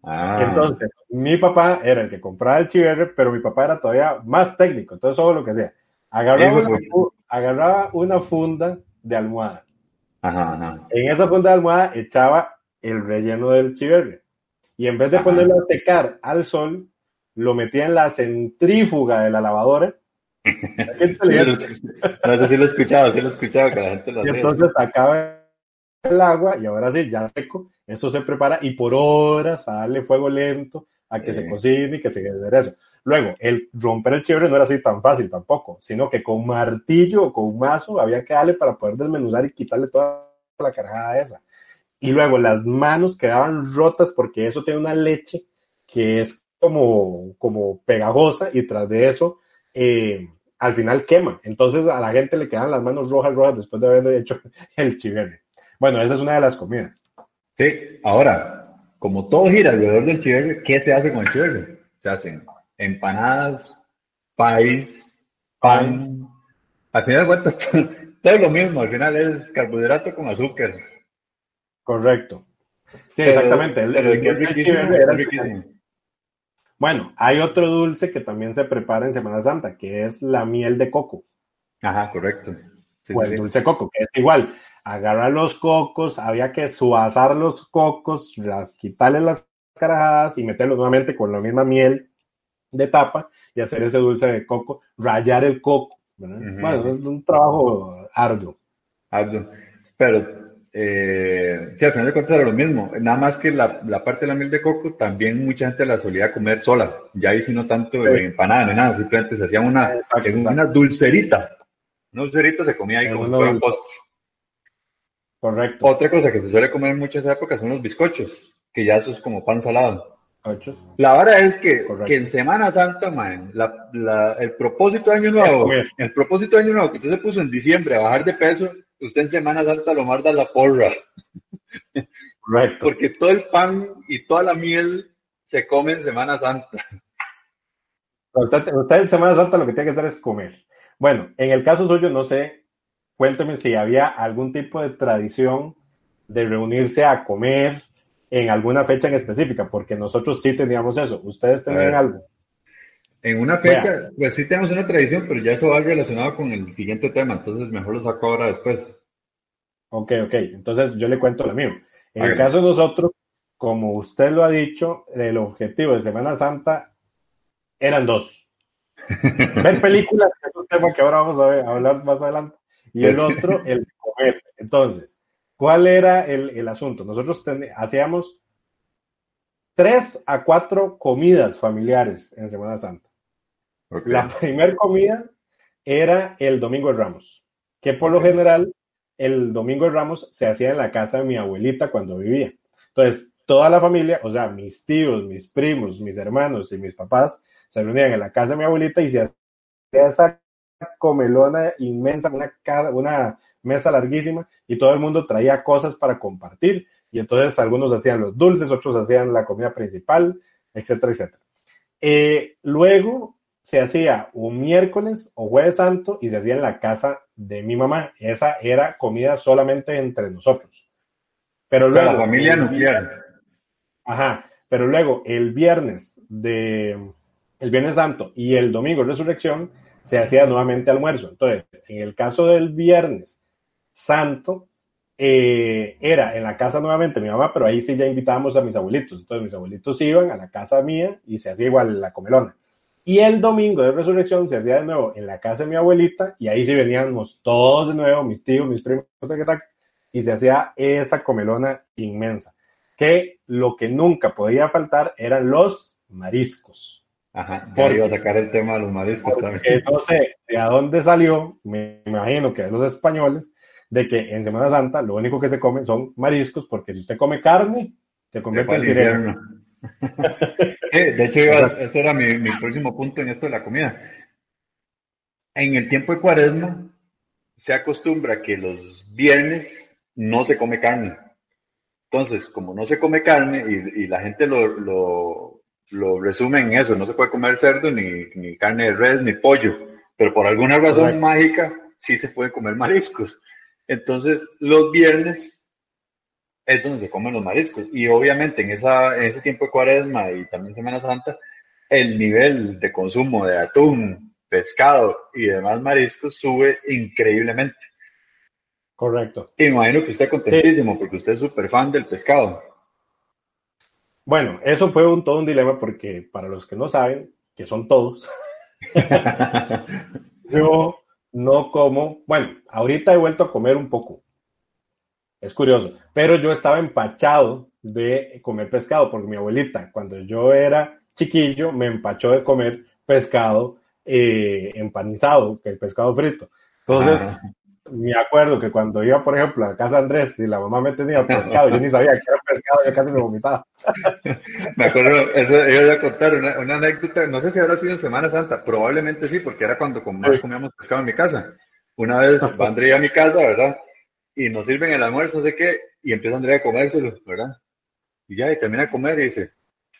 Ah. Entonces, mi papá era el que compraba el chiverre, pero mi papá era todavía más técnico. Entonces, todo lo que hacía. Agarraba, una, agarraba una funda de almohada. En esa funda de almohada echaba el relleno del chiverre. Y en vez de ponerlo a secar al sol, lo metía en la centrífuga de la lavadora. no sé si lo he escuchado, sí lo he escuchado, que la gente lo Y entonces sacaba el agua y ahora sí, ya seco, eso se prepara y por horas a darle fuego lento a que se cocine y que se quede eso. Luego, el romper el chiverre no era así tan fácil tampoco, sino que con martillo o con mazo había que darle para poder desmenuzar y quitarle toda la carajada esa y luego las manos quedaban rotas porque eso tiene una leche que es como, como pegajosa y tras de eso eh, al final quema. Entonces a la gente le quedan las manos rojas, rojas después de haber hecho el chiverre. Bueno, esa es una de las comidas. Sí, ahora, como todo gira alrededor del chiverre, ¿qué se hace con el chiverre? Se hacen empanadas, país, pan. Al final de cuentas, todo lo mismo. Al final es carbohidrato con azúcar. Correcto. Sí, exactamente. Bueno, hay otro dulce que también se prepara en Semana Santa, que es la miel de coco. Ajá, correcto. o el dulce coco, que es igual. Agarrar los cocos, había que suazar los cocos, las, quitarle las carajadas y meterlos nuevamente con la misma miel de tapa y hacer ese dulce de coco, rayar el coco. Bueno, es un trabajo arduo. Arduo. Pero eh, sí, al final de cuentas era lo mismo, nada más que la, la, parte de la miel de coco también mucha gente la solía comer sola, ya ahí sí no tanto de empanada ni nada, simplemente se hacía una, una dulcerita, una dulcerita se comía ahí como si fuera un postre. Correcto. Otra cosa que se suele comer en muchas épocas son los bizcochos, que ya eso es como pan salado. La verdad es que, que en Semana Santa, man, la, la, el propósito de Año Nuevo, el propósito de Año Nuevo que usted se puso en diciembre a bajar de peso, usted en Semana Santa lo marda la porra. Correcto. Porque todo el pan y toda la miel se come en Semana Santa. Usted, en Semana Santa lo que tiene que hacer es comer. Bueno, en el caso suyo, no sé, cuénteme si había algún tipo de tradición de reunirse a comer en alguna fecha en específica, porque nosotros sí teníamos eso. ¿Ustedes tenían algo? En una fecha, pues sí tenemos una tradición, pero ya eso va relacionado con el siguiente tema, entonces mejor lo saco ahora después. Ok, ok. Entonces yo le cuento lo mío. En el caso de nosotros, como usted lo ha dicho, el objetivo de Semana Santa eran dos. Ver películas, que es un tema que ahora vamos a, hablar más adelante. Y el otro, el comer. Entonces, ¿cuál era el, asunto? Nosotros hacíamos tres a cuatro comidas familiares en Semana Santa. La primera comida era el Domingo de Ramos, que por lo general el Domingo de Ramos se hacía en la casa de mi abuelita cuando vivía. Entonces, toda la familia, o sea, mis tíos, mis primos, mis hermanos y mis papás, se reunían en la casa de mi abuelita y se hacía esa comelona inmensa, una, una mesa larguísima, y todo el mundo traía cosas para compartir. Y entonces algunos hacían los dulces, otros hacían la comida principal, etcétera, etcétera. Eh, luego se hacía un miércoles o jueves santo y se hacía en la casa de mi mamá. Esa era comida solamente entre nosotros. Pero luego. La familia nuclear. Ajá. Pero luego, el viernes de. El viernes santo y el domingo de resurrección se hacía nuevamente almuerzo. Entonces, en el caso del viernes santo, eh, era en la casa nuevamente mi mamá, pero ahí sí ya invitábamos a mis abuelitos. Entonces, mis abuelitos iban a la casa mía y se hacía igual la comelona. Y el domingo de resurrección se hacía de nuevo en la casa de mi abuelita y ahí sí veníamos todos de nuevo, mis tíos, mis primos, y se hacía esa comelona inmensa. Que lo que nunca podía faltar eran los mariscos. Ajá, ya iba a sacar el tema de los mariscos también. No sé de a dónde salió, me imagino que de los españoles, de que en Semana Santa lo único que se come son mariscos, porque si usted come carne, se convierte en de hecho, ese era mi, próximo punto en esto de la comida. En el tiempo de cuaresma se acostumbra que los viernes no se come carne. Entonces, como no se come carne y, la gente lo, resume en eso, no se puede comer cerdo, ni, carne de res, ni pollo, pero por alguna razón mágica sí se puede comer mariscos. Entonces, los viernes es donde se comen los mariscos. Y obviamente en, esa, en ese tiempo de cuaresma y también Semana Santa, el nivel de consumo de atún, pescado y demás mariscos sube increíblemente. Correcto. Imagino que usted contentísimo porque usted es súper fan del pescado. Bueno, eso fue un, todo un dilema porque para los que no saben, que son todos, yo no como, bueno, ahorita he vuelto a comer un poco, es curioso. Pero yo estaba empachado de comer pescado, porque mi abuelita, cuando yo era chiquillo, me empachó de comer pescado eh, empanizado, que el pescado frito. Entonces, me acuerdo que cuando iba, por ejemplo, a la casa de Andrés y la mamá me tenía pescado, yo ni sabía que era pescado, yo casi me vomitaba. me acuerdo, eso iba a contar una, anécdota, no sé si habrá sido en Semana Santa, probablemente sí, porque era cuando más comíamos pescado en mi casa. Una vez André a mi casa, ¿verdad? Y nos sirven el almuerzo, no sé qué, y empieza Andrea a comérselo, ¿verdad? Y ya, y termina de comer y dice,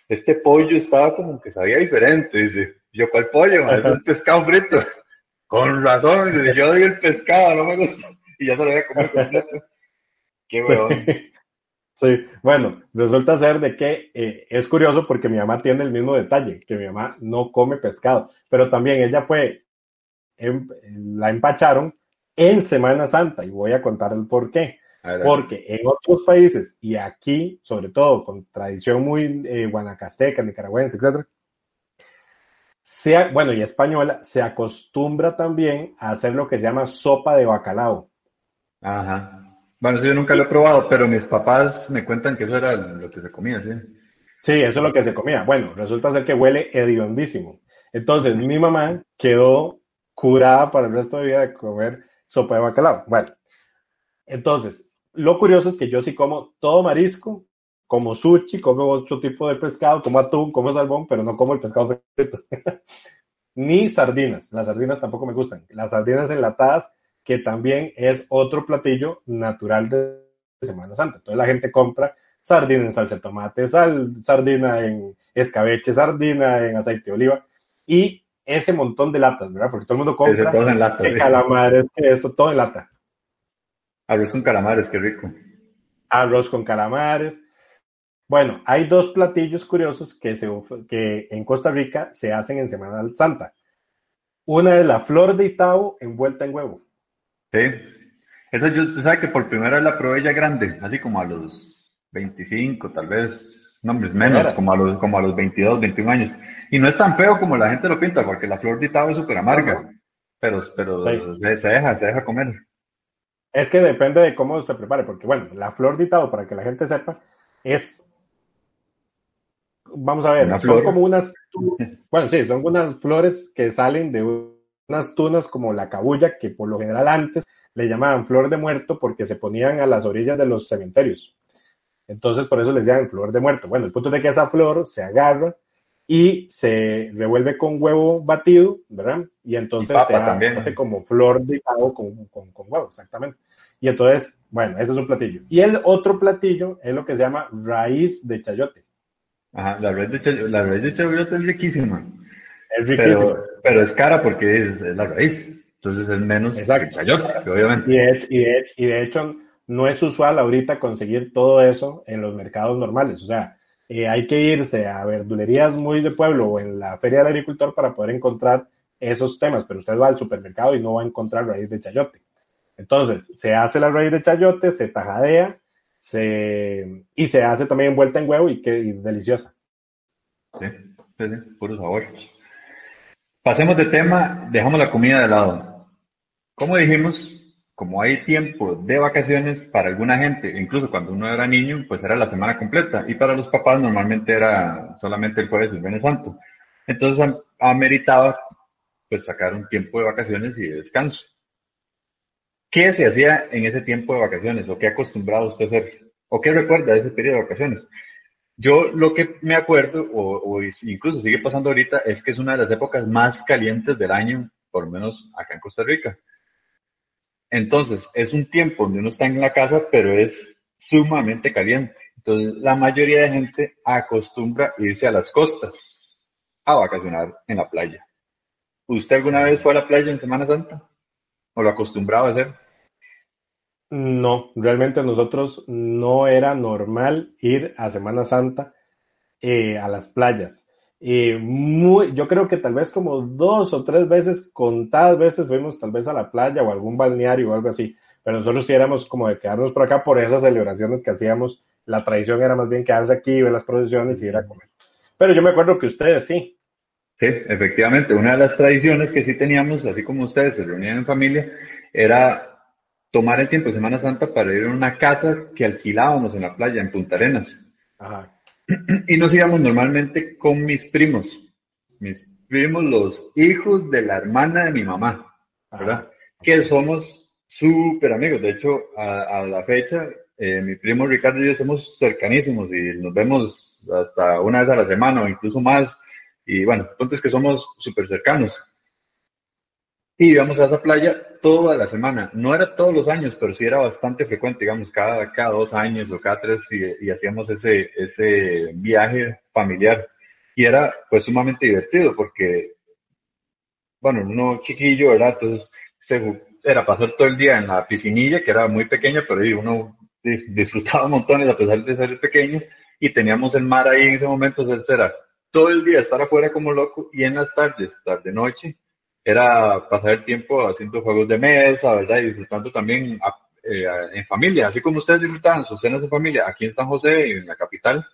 este pollo estaba como que sabía diferente, dice, yo, ¿cuál pollo? Eso es pescado frito. Con razón, dice, yo doy el pescado, no me gusta. Y ya se lo voy a comer completo. Qué weón. Sí. bueno, resulta ser de que eh, es curioso porque mi mamá tiene el mismo detalle, que mi mamá no come pescado, pero también ella fue, em, la empacharon en Semana Santa y voy a contar el por qué. Porque en otros países y aquí, sobre todo con tradición muy eh, guanacasteca, nicaragüense, etc., bueno, y española, se acostumbra también a hacer lo que se llama sopa de bacalao. Ajá. Bueno, eso yo nunca lo he probado, pero mis papás me cuentan que eso era lo que se comía, ¿sí? Sí, eso es lo que se comía. Bueno, resulta ser que huele hediondísimo. Entonces, mi mamá quedó curada para el resto de vida de comer sopa de bacalao. Bueno, entonces, lo curioso es que yo sí como todo marisco, como sushi, como otro tipo de pescado, como atún, como salmón, pero no como el pescado frito. Ni sardinas. Las sardinas tampoco me gustan. Las sardinas enlatadas, que también es otro platillo natural de Semana Santa. Entonces la gente compra sardina en salsa de tomate, sal, sardina en escabeche, sardina en aceite de oliva. Y ese montón de latas, ¿verdad? Porque todo el mundo compra todo en lata, calamares, esto, todo en lata. Arroz con calamares, qué rico. Arroz con calamares. Bueno, hay dos platillos curiosos que, se, que en Costa Rica se hacen en Semana Santa. Una es la flor de Itao envuelta en huevo. Sí. Esa yo, usted sabe que por primera vez la probé ya grande, así como a los 25, tal vez, no, menos, como a, los, como a los 22, 21 años. Y no es tan feo como la gente lo pinta, porque la flor de Itabo es súper amarga, pero, pero se, deja, se deja comer. Es que depende de cómo se prepare, porque bueno, la flor de Itabo, para que la gente sepa, es vamos a ver, son como unas, bueno, sí, son unas flores que salen de unas tunas como la cabulla, que por lo general antes le llamaban flor de muerto porque se ponían a las orillas de los cementerios. Entonces, por eso les llaman flor de muerto. Bueno, el punto es de que esa flor se agarra y se revuelve con huevo batido, ¿verdad? Y entonces se hace como flor de pavo con, con, con, huevo, exactamente. Y entonces, bueno, ese es un platillo. Y el otro platillo es lo que se llama raíz de chayote. Ajá, la raíz de chayote, la raíz de chayote es riquísima. Es riquísima. Pero, es cara porque es, la raíz. Entonces es menos Exacto. chayote, obviamente. Y de, y, de y de hecho, no es usual ahorita conseguir todo eso en los mercados normales. O sea, eh, hay que irse a verdulerías muy de pueblo o en la feria del agricultor para poder encontrar esos temas, pero usted va al supermercado y no va a encontrar raíz de chayote. Entonces, se hace la raíz de chayote, se tajadea se, y se hace también envuelta en huevo y que deliciosa. Sí, sí, puro sabor. Pasemos de tema, dejamos la comida de lado. Como dijimos, como hay tiempo de vacaciones para alguna gente, incluso cuando uno era niño, pues era la semana completa y para los papás normalmente era solamente el jueves y el viernes santo. Entonces ameritaba pues sacar un tiempo de vacaciones y de descanso. ¿Qué se hacía en ese tiempo de vacaciones o qué acostumbraba usted a hacer? ¿O qué recuerda de ese periodo de vacaciones? Yo lo que me acuerdo, o, o, incluso sigue pasando ahorita, es que es una de las épocas más calientes del año, por menos acá en Costa Rica. Entonces, es un tiempo donde uno está en la casa, pero es sumamente caliente. Entonces, la mayoría de gente acostumbra irse a las costas a vacacionar en la playa. ¿Usted alguna vez fue a la playa en Semana Santa? ¿O lo acostumbraba a hacer? No, realmente nosotros no era normal ir a Semana Santa eh, a las playas. Y muy, yo creo que tal vez como dos o tres veces, contadas veces fuimos tal vez a la playa o algún balneario o algo así, pero nosotros sí éramos como de quedarnos por acá por esas celebraciones que hacíamos. La tradición era más bien quedarse aquí, ver las procesiones y ir a comer. Pero yo me acuerdo que ustedes sí. Sí, efectivamente. Una de las tradiciones que sí teníamos, así como ustedes se reunían en familia, era tomar el tiempo de Semana Santa para ir a una casa que alquilábamos en la playa, en Punta Arenas. Ajá. Y nos íbamos normalmente con mis primos, mis primos, los hijos de la hermana de mi mamá, ¿verdad? Que somos súper amigos. De hecho, a, la fecha, eh, mi primo Ricardo y yo somos cercanísimos y nos vemos hasta una vez a la semana o incluso más. Y bueno, el punto es que somos súper cercanos. Y íbamos a esa playa toda la semana. No era todos los años, pero sí era bastante frecuente, digamos, cada, cada dos años o cada tres y, hacíamos ese, ese viaje familiar. Y era pues sumamente divertido porque, bueno, uno chiquillo, ¿verdad? Entonces era pasar todo el día en la piscinilla, que era muy pequeña, pero uno disfrutaba montones a pesar de ser pequeño y teníamos el mar ahí en ese momento, entonces era todo el día estar afuera como loco y en las tardes, tarde noche, era pasar el tiempo haciendo juegos de mesa, ¿verdad? Y disfrutando también eh, en familia, así como ustedes disfrutaban sus cenas de familia aquí en San José, en la capital,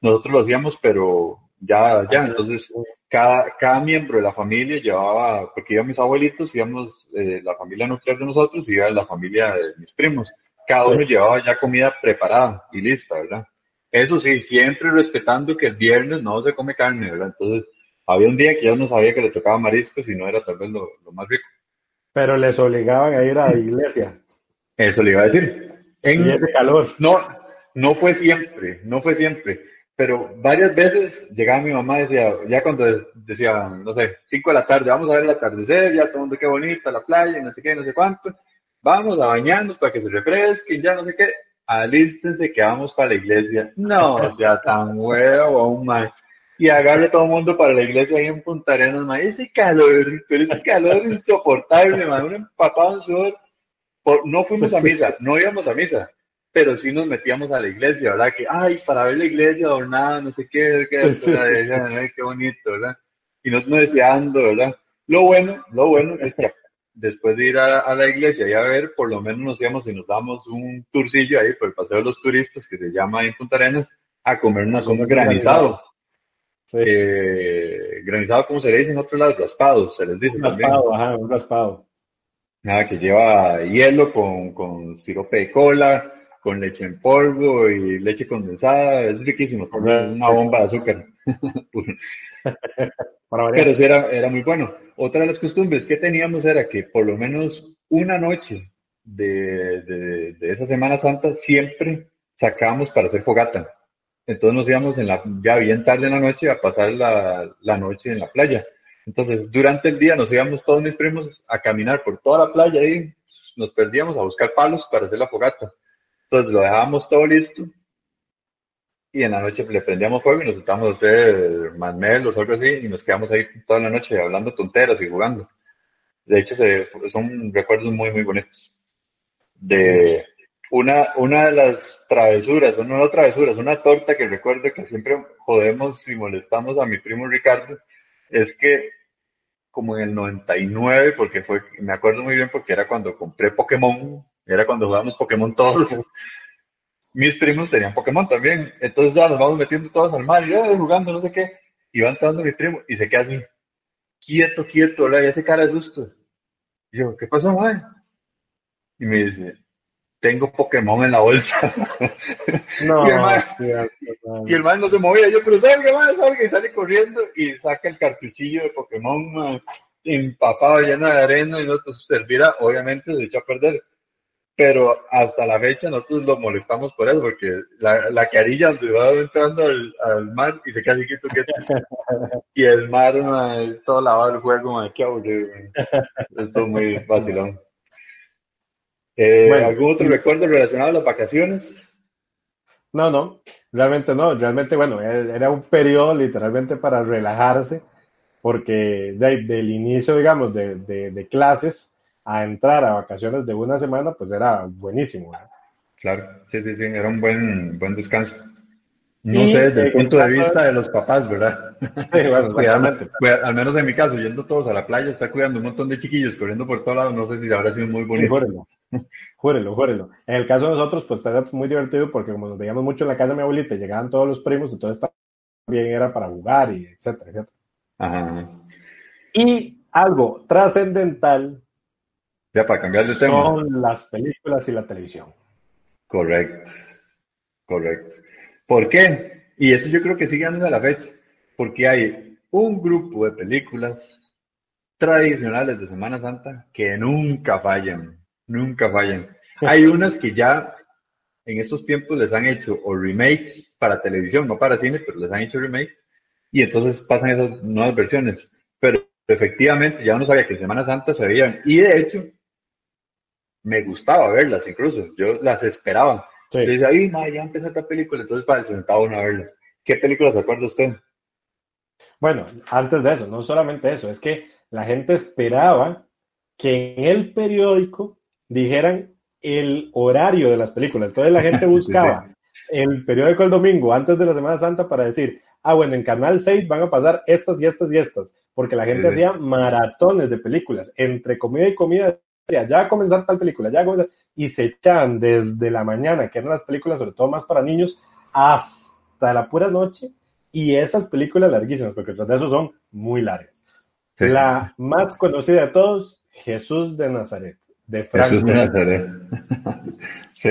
nosotros lo hacíamos, pero ya, ya, entonces cada, cada miembro de la familia llevaba, porque iban mis abuelitos, íbamos eh, la familia nuclear de nosotros y iba la familia de mis primos, cada uno llevaba ya comida preparada y lista, ¿verdad? Eso sí, siempre respetando que el viernes no se come carne, ¿verdad? Entonces, había un día que yo no sabía que le tocaba mariscos y no era tal vez lo, más rico. Pero les obligaban a ir a la iglesia. Eso le iba a decir. En, y calor. No, no fue siempre, no fue siempre. Pero varias veces llegaba mi mamá y decía, ya cuando decía, no sé, 5 de la tarde, vamos a ver el atardecer, ya todo el mundo qué bonita la playa, no sé qué, no sé cuánto. Vamos a bañarnos para que se refresquen, ya no sé qué. Alístense que vamos para la iglesia. No, o sea, tan huevo, man y agarre todo el mundo para la iglesia ahí en Punta Arenas, ma, ese calor, pero ese calor insoportable, ma, un empapado en sudor. no fuimos a misa, no íbamos a misa, pero sí nos metíamos a la iglesia, ¿verdad? Que, ay, para ver la iglesia adornada, no sé qué, qué, qué bonito, ¿verdad? Y nos, nos decía ando, ¿verdad? Lo bueno, lo bueno es que después de ir a, la iglesia y a ver, por lo menos nos íbamos y nos damos un tourcillo ahí por el Paseo de los Turistas, que se llama en Punta Arenas, a comer una zona granizado. Eh, granizado, como se le dice en otros lados, raspados, se les dice. Un raspado, ajá, un raspado. Nada, que lleva hielo con, con sirope de cola, con leche en polvo y leche condensada, es riquísimo, una bomba de azúcar. Pero sí era, era muy bueno. Otra de las costumbres que teníamos era que por lo menos una noche de, de, esa Semana Santa siempre sacábamos para hacer fogata. Entonces nos íbamos en la, ya bien tarde en la noche a pasar la, la noche en la playa. Entonces, durante el día nos íbamos todos mis primos a caminar por toda la playa y nos perdíamos a buscar palos para hacer la fogata. Entonces lo dejábamos todo listo y en la noche le prendíamos fuego y nos sentábamos a hacer masmelos o algo así y nos quedamos ahí toda la noche hablando tonteras y jugando. De hecho, son recuerdos muy, muy bonitos. De una, una de las travesuras, una no travesuras, una torta que recuerdo que siempre jodemos y molestamos a mi primo Ricardo, es que como en el 99, porque fue, me acuerdo muy bien porque era cuando compré Pokémon, era cuando jugábamos Pokémon todos, mis primos tenían Pokémon también. Entonces ya nos vamos metiendo todos al mar y eh, jugando, no sé qué. Y va entrando mi primo y se queda así, quieto, quieto, y hace cara de susto. Y yo, ¿qué pasó, mae? Y me dice, tengo Pokémon en la bolsa. No, y el man, y el no se movía. Yo, pero salga, man, salga. Y sale corriendo y saca el cartuchillo de Pokémon empapado, lleno de arena y no te servirá. Obviamente se echó a perder pero hasta la fecha nosotros lo molestamos por eso, porque la, la carilla donde va entrando al, al, mar y se queda así quieto, quieto. y el mar, todo lavado el juego, man, qué aburrido. Esto es muy vacilón. Eh, ¿Algún otro recuerdo relacionado a las vacaciones? No, no, realmente no. Realmente, bueno, e, era un periodo literalmente para relajarse, porque del inicio, digamos, de, de, de clases, a entrar a vacaciones de una semana, pues era buenísimo. Claro, sí, sí, sí, era un buen, buen descanso. No sé, desde el punto de vista de... los papás, ¿verdad? Sí, bueno, realmente. al menos en mi caso, yendo todos a la playa, está cuidando un montón de chiquillos corriendo por todos lados, no sé si habrá sido muy bonito. Sí, júrelo, júrelo, En el caso de nosotros, pues era muy divertido porque como nos veíamos mucho en la casa de mi abuelita, llegaban todos los primos, entonces también era para jugar y etcétera, etcétera. Ajá. Y algo trascendental ya, para cambiar de tema. Son las películas y la televisión. Correcto, correcto. ¿Por qué? Y eso yo creo que sigue andando a la fecha, porque hay un grupo de películas tradicionales de Semana Santa que nunca fallan, nunca fallan. Hay unas que ya en estos tiempos les han hecho o remakes para televisión, no para cine, pero les han hecho remakes, y entonces pasan esas nuevas versiones. Pero efectivamente ya uno sabía que Semana Santa se veían, y de hecho me gustaba verlas incluso, yo las esperaba. Sí. Decía, ay, ya empezó esta película, entonces para sentaba uno a verlas. ¿Qué películas se acuerda usted? Bueno, antes de eso, no solamente eso, es que la gente esperaba que en el periódico dijeran el horario de las películas. Entonces la gente buscaba el periódico el domingo antes de la Semana Santa para decir, ah, bueno, en Canal 6 van a pasar estas y estas y estas, porque la gente hacía maratones de películas. Entre comida y comida ya va a comenzar tal película, ya va y se echan desde la mañana, que eran las películas, sobre todo más para niños, hasta la pura noche, y esas películas larguísimas, porque tras de eso son muy largas. La más conocida de todos, Jesús de Nazaret, de Frank. Sí.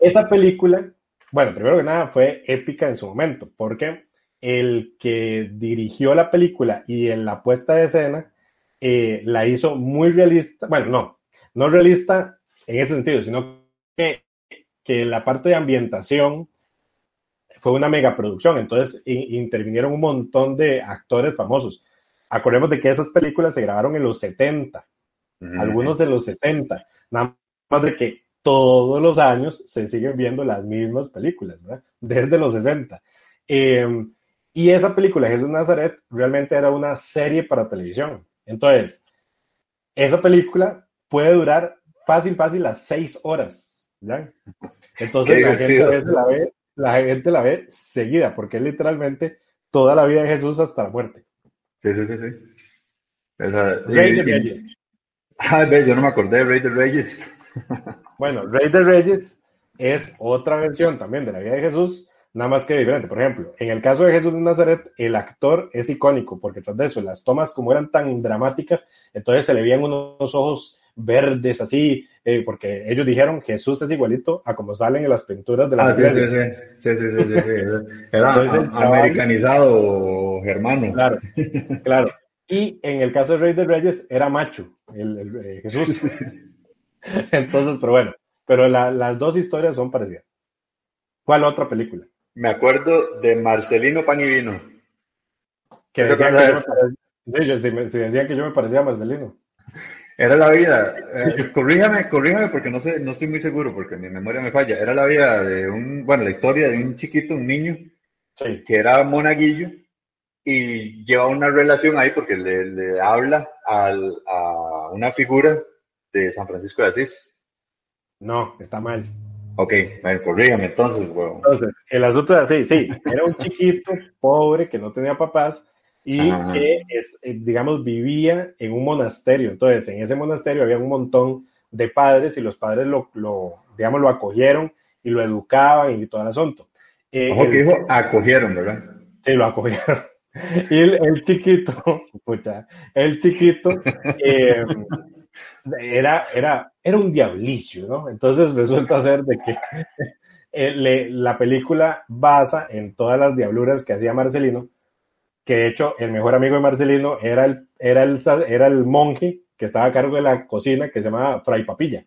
Esa película, bueno, primero que nada fue épica en su momento, porque el que dirigió la película y en la puesta de escena eh, la hizo muy realista, bueno, no, no realista en ese sentido, sino que, que la parte de ambientación fue una megaproducción, entonces intervinieron un montón de actores famosos. Acordemos de que esas películas se grabaron en los 70, algunos en los 60, nada más de que todos los años se siguen viendo las mismas películas, ¿verdad? Desde los 60. Em, y esa película, Jesús Nazaret, realmente era una serie para televisión. Entonces, esa película puede durar fácil, fácil las seis horas. ¿ya? Entonces la gente, la, ve, la gente la ve seguida, porque es literalmente toda la vida de Jesús hasta la muerte. Sí, sí, sí, sí. Ah, ve, yo no me acordé de Rey de Reyes. Bueno, Rey de Reyes es otra versión también de la vida de Jesús, nada más que diferente. Por ejemplo, en el caso de Jesús de Nazaret, el actor es icónico, porque tras de eso, las tomas como eran tan dramáticas, entonces se le veían unos ojos verdes así, eh, porque ellos dijeron Jesús es igualito a como salen en las pinturas de las Ah, sí, iglesias. sí, sí, sí, sí, sí, sí. Era Entonces, el a- chaval- americanizado germano. Claro, claro. Y en el caso de Rey de Reyes era macho, el, el, eh, Jesús. Entonces, pero bueno, pero la- las dos historias son parecidas. ¿Cuál otra película? Me acuerdo de Marcelino Pan y Vino. Que ¿Te decían que yo me parecía, sí, yo- sí me- sí decían que yo me parecía a Marcelino. Era la vida, eh, corríjame, corríjame porque no sé, no estoy muy seguro porque mi memoria me falla. Era la vida de un, bueno, la historia de un chiquito, un niño Sí, que era monaguillo y lleva una relación ahí porque le, le habla al- a una figura de San Francisco de Asís. no, está mal. Ok, bueno, corríjame entonces, huevón. Entonces, el asunto es así, sí, era un chiquito pobre que no tenía papás y Ajá. que, es, eh, digamos, vivía en un monasterio. Entonces, en ese monasterio había un montón de padres y los padres lo, lo, digamos, lo acogieron y lo educaban y todo el asunto. Eh, Ojo el- que dijo, acogieron, ¿verdad? Sí, lo acogieron. Y el, el chiquito, pucha, el chiquito eh, era, era, era un diablillo, ¿no? Entonces resulta ser de que eh, le- la película basa en todas las diabluras que hacía Marcelino, que de hecho el mejor amigo de Marcelino era el, era el, era el monje que estaba a cargo de la cocina que se llamaba Fray Papilla.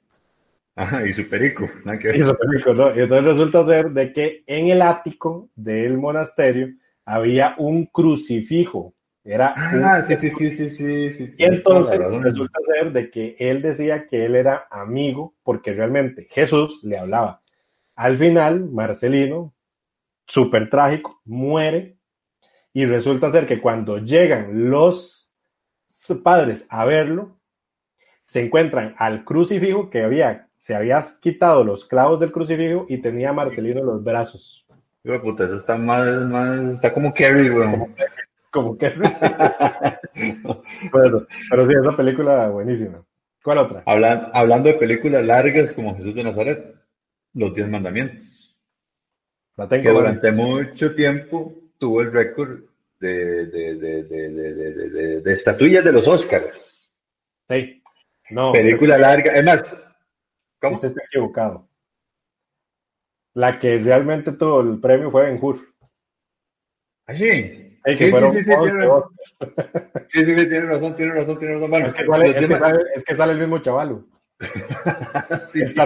Ajá, y su perico, ver. Y eso, perico, ¿no? Y entonces resulta ser de que en el ático del monasterio había un crucifijo. Era Ah, sí, sí, sí, sí, y entonces resulta ser de que él decía que él era amigo porque realmente Jesús le hablaba. Al final, Marcelino, súper trágico, muere y resulta ser que cuando llegan los padres a verlo, se encuentran al crucifijo que había, se había quitado los clavos del crucifijo y tenía Marcelino en los brazos. Hijo de puta, eso está más, más, está como Carrie, weón. Como que... bueno, pero sí, esa película buenísima. ¿Cuál otra? Hablan- hablando de películas largas como Jesús de Nazaret, Los Diez Mandamientos, La que tengo. durante mucho tiempo tuvo el récord de, de, de, de, de, de, de- de- de estatuillas de los Oscars. Sí. No, Película larga, es más, ¿cómo? usted está equivocado. La que realmente tuvo el premio fue Ben Hur. Ah, sí. Sí, Sí, fueron sí, sí, 11 tiene, sí, sí, sí, tiene razón, tiene razón, tiene razón. Bueno, Es que sale, es que sale, es que sale el mismo chavalo. Sí, Es sí,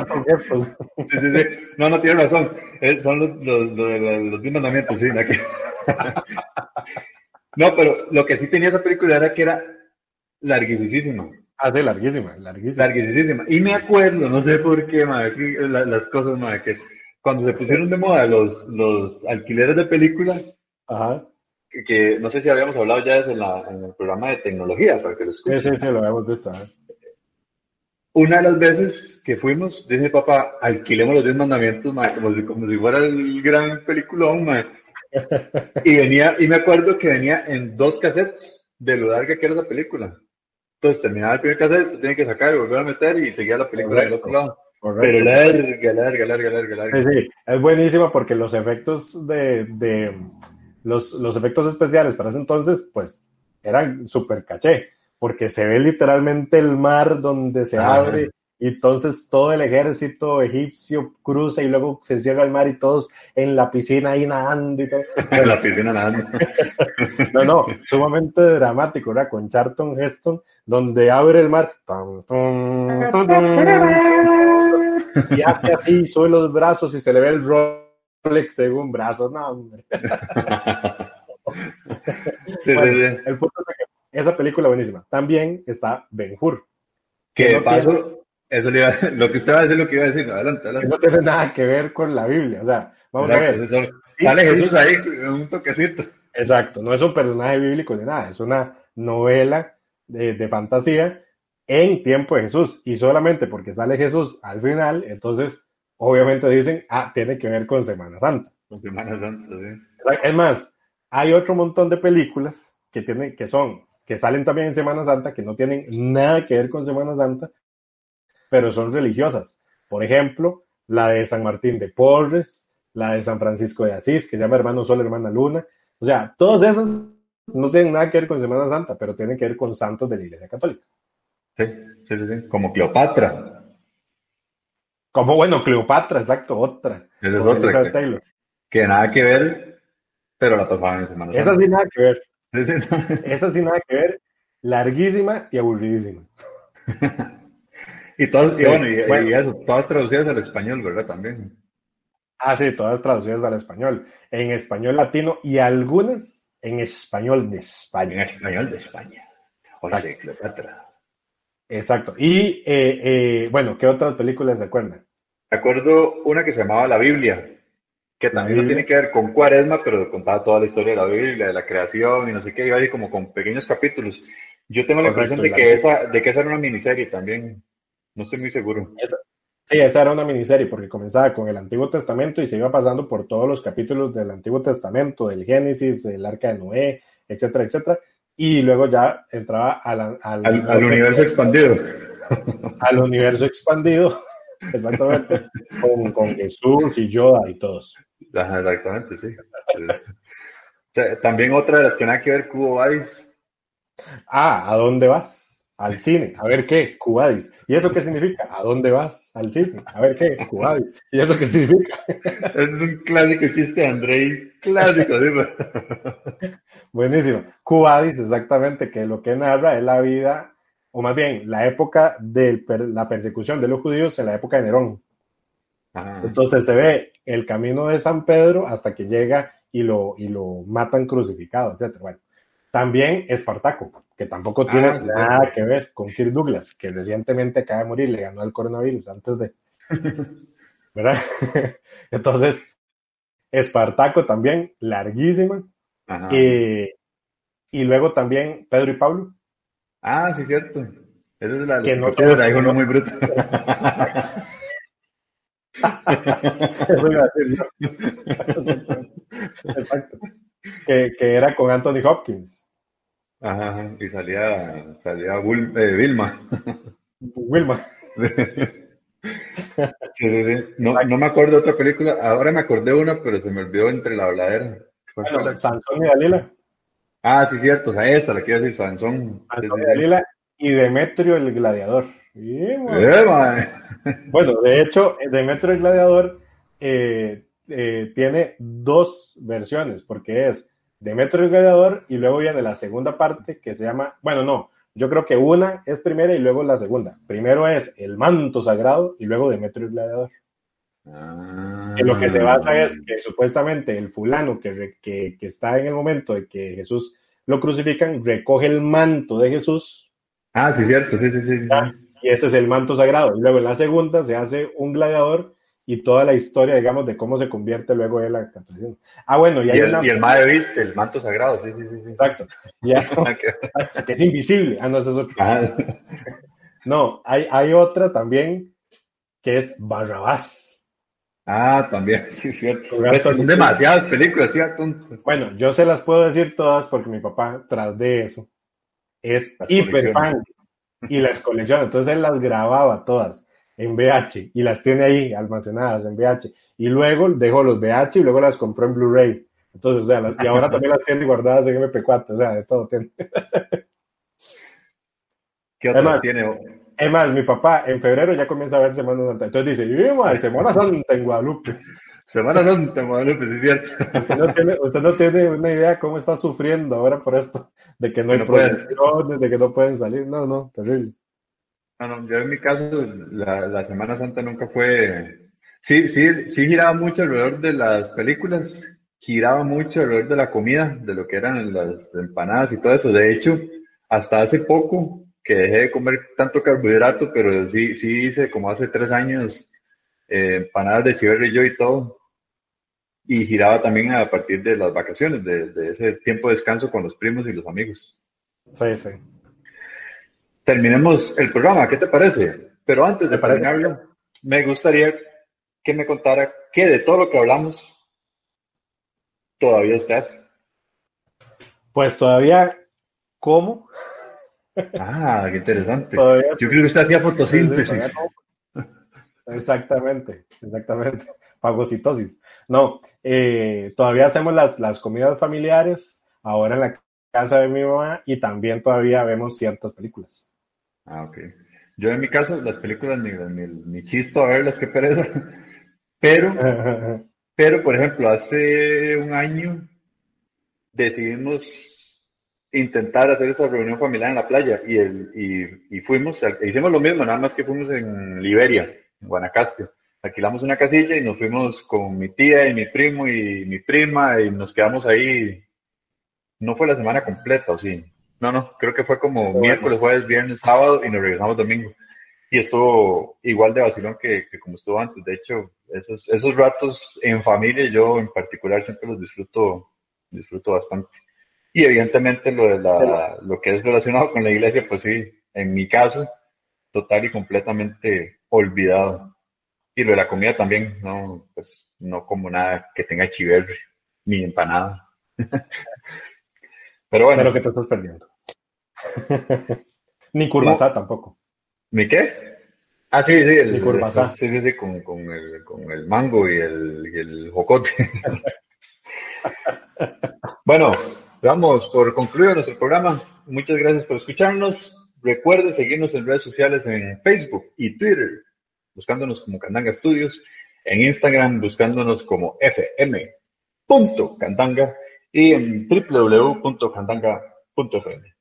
sí, sí, sí. No, no tiene razón. Eh, son los, los, los, los- mandamientos, sí. la que- No, pero lo que sí tenía esa película era que era larguísima. Ah, sí, larguísima, larguísima. Larguísima. Y me acuerdo, no sé por qué, madre, las cosas, madre, que cuando se pusieron de moda los, los alquileres de películas, Ajá. que, que no sé si habíamos hablado ya de eso en, la, en el programa de tecnología, para que lo Sí, escuchen. sí, sí, lo habíamos visto. ¿eh? Una de las veces que fuimos, dice papá, alquilemos los 10 mandamientos, madre, como si, como si fuera el gran peliculón, madre. Y venía, y me acuerdo que venía en dos cassettes de lo larga que era esa película. Entonces terminaba el primer cassette, se tiene que sacar y volver a meter y seguía la película del otro lado. Correcto. Pero larga, larga, larga, larga, larga. Sí, sí, es buenísima porque los efectos de, de los, los efectos especiales para ese entonces, pues, eran súper caché, porque se ve literalmente el mar donde se Ajá. abre y entonces todo el ejército egipcio cruza y luego se cierra el mar y todos en la piscina ahí nadando y todo. En la piscina nadando. No, no, sumamente dramático, ¿verdad? Con Charlton Heston, donde abre el mar tum, tum, tum, tum, y hace así, sube los brazos y se le ve el Rolex según brazos. No, hombre. Sí, Bueno, sí, sí. el punto es que esa película buenísima. También está Ben Hur, Que de no paso, eso le iba, lo que usted va a decir, lo que iba a decir. Adelante, que adelante. no tiene nada que ver con la Biblia. O sea, vamos a ver. Eso- Sale. Jesús ahí, un toquecito. Exacto, no es un personaje bíblico ni nada, es una novela de, de fantasía en tiempo de Jesús. Y solamente porque sale Jesús al final, entonces obviamente dicen, ah, tiene que ver con Semana Santa. Con Semana Santa, sí. Es más, hay otro montón de películas que, tienen, que son que salen también en Semana Santa, que no tienen nada que ver con Semana Santa, pero son religiosas. Por ejemplo, la de San Martín de Porres, la de San Francisco de Asís, que se llama Hermano Sol, Hermana Luna. O sea, todas esas no tienen nada que ver con Semana Santa, pero tienen que ver con santos de la Iglesia Católica. Sí, sí, sí, como Cleopatra. Como, bueno, Cleopatra, exacto, otra. Esa es otra. Que, que, nada que ver, pero la pasaban en Semana. Esa sí nada que ver. Sí, sí, Esa sí nada que ver, larguísima y aburridísima. y todas, y, bueno, y, eso, todas traducidas al español, ¿verdad? También. Ah, sí, todas traducidas al español. En español latino y algunas en español de España. En español de España. O sea, de Cleopatra. Exacto. Y, eh, eh, bueno, ¿qué otras películas se acuerdan? Recuerdo una que se llamaba La Biblia, que también no tiene que ver con cuaresma, pero contaba toda la historia de la Biblia, de la creación y no sé qué, iba ahí como con pequeños capítulos. Yo tengo la impresión de que, esa, de que esa era una miniserie también. No estoy muy seguro. sí, esa era una miniserie porque comenzaba con el Antiguo Testamento y se iba pasando por todos los capítulos del Antiguo Testamento, del Génesis, el Arca de Noé, etcétera, etcétera. Y luego ya entraba al, al, universo expandido. Al universo expandido, exactamente, con, con Jesús y Yoda y todos. Exactamente, sí. También otra de las que nada que ver, Cubo Ah, ¿a dónde vas? Al cine. A ver qué, Cubadis. ¿Y eso qué significa? ¿A dónde vas? Al cine. A ver qué, Cubadis. ¿Y eso qué significa? es un clásico chiste, Andrei. Clásico, ¿sí? Buenísimo. Cubadis, exactamente, que lo que narra es la vida, o más bien, la época de la persecución de los judíos en la época de Nerón. Entonces se ve el camino de San Pedro hasta que llega y lo, y lo matan crucificado, etc. Bueno, también Espartaco, que tampoco ah, tiene nada que ver con Kirk Douglas, que recientemente acaba de morir, le ganó el coronavirus antes de. ¿Verdad? Entonces, Espartaco también, larguísima. y luego también Pedro y Pablo. Ah, sí, cierto. Esa es la que no se uno muy bruto. Eso iba a decir yo. Exacto. Que, que, era con Anthony Hopkins. Ajá, y salía, salía eh, Vilma. Wilma. No, no, me acuerdo de otra película. Ahora me acordé una, pero se me olvidó entre la habladera. Sansón y Dalila. Ah, sí, cierto. O sea, esa la quiero decir, Sansón. Sansón y Dalila y Demetrio el gladiador. bueno. de hecho, Demetrio el gladiador eh, eh, tiene dos versiones, porque es Demetrio el gladiador y luego viene la segunda parte que se llama, bueno, no, yo creo que una es primera y luego la segunda. Primero es el manto sagrado y luego Demetrio el gladiador. Ah. En lo que se basa es que supuestamente el fulano que, que, que, está en el momento de que Jesús lo crucifican recoge el manto de Jesús. Ah, sí, cierto, sí, sí, sí. sí. Y ese es el manto sagrado. Y luego en la segunda se hace un gladiador y toda la historia, digamos, de cómo se convierte luego en la catolicismo. Ah, bueno, y, hay el, y el viste, el manto sagrado, sí, sí, sí. Exacto. que es invisible. Ah, no, eso es otro. No, hay, hay otra también que es Barrabás. Ah, también, sí, cierto. son demasiadas películas, ¿cierto? Bueno, yo se las puedo decir todas porque mi papá, tras de eso, es hiper fan y las colecciona. Entonces él las grababa todas en VH y las tiene ahí almacenadas en VH. Y luego dejó los VH y luego las compró en Blu-ray. Entonces, o sea, y ahora también las tiene guardadas en MP4, o sea, de todo tiene. ¿Qué otras tiene? Es más, mi papá en febrero ya comienza a ver Semana Santa. Entonces dice, Semana Santa en Guadalupe. Semana Santa en Guadalupe, sí es cierto. Usted no, tiene, usted no tiene una idea cómo está sufriendo ahora por esto, de que no hay no de que no pueden salir. No, no, terrible. No, no, yo en mi caso, la, Semana Santa nunca fue. Sí, sí, sí giraba mucho alrededor de las películas, giraba mucho alrededor de la comida, de lo que eran las empanadas y todo eso. De hecho, hasta hace poco que dejé de comer tanto carbohidrato, pero sí, sí hice como hace tres años eh, empanadas de chiverrillo y todo. Y giraba también a partir de las vacaciones, de, de ese tiempo de descanso con los primos y los amigos. Sí, sí terminemos el programa, ¿qué te parece? Pero antes de terminarlo, me gustaría que me contara qué de todo lo que hablamos todavía está. Pues todavía como. Ah, qué interesante. Yo creo que usted hacía fotosíntesis. Exactamente, exactamente. Fagocitosis. No, eh, todavía hacemos las, las comidas familiares, ahora en la casa de mi mamá, y también todavía vemos ciertas películas. Ah, ok. Yo en mi caso, las películas ni, ni, chisto a verlas, que pereza. Pero, pero, por ejemplo, hace un año decidimos intentar hacer esa reunión familiar en la playa y, el, y, fuimos, hicimos lo mismo, nada más que fuimos en Liberia, en Guanacaste. Alquilamos una casilla y nos fuimos con mi tía y mi primo y mi prima y nos quedamos ahí. No fue la semana completa, ¿o sí? No, no, creo que fue como miércoles, jueves, viernes, sábado y nos regresamos domingo. Y estuvo igual de vacilón que, como estuvo antes. De hecho, esos, esos ratos en familia, yo en particular siempre los disfruto, disfruto bastante. Y evidentemente lo, de la, lo que es relacionado con la iglesia, pues sí, en mi caso, total y completamente olvidado. Y lo de la comida también, no, pues no como nada que tenga chiverre, ni empanada. Pero bueno. Pero que te estás perdiendo. ni curvasá tampoco. ¿Ni qué? Ah, sí, sí, el, sí, sí, sí, con, con, el, con el mango y el, y el jocote. bueno, Damos por concluido nuestro programa. Muchas gracias por escucharnos. Recuerden seguirnos en redes sociales en Facebook y Twitter, buscándonos como Candanga Studios, en Instagram buscándonos como fm.candanga y en www.candanga.fm.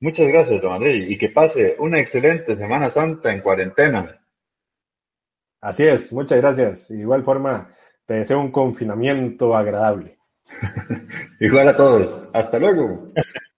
Muchas gracias, don y que pase una excelente Semana Santa en cuarentena. Así es, muchas gracias. De igual forma, te deseo un confinamiento agradable. Igual a todos. Hasta luego.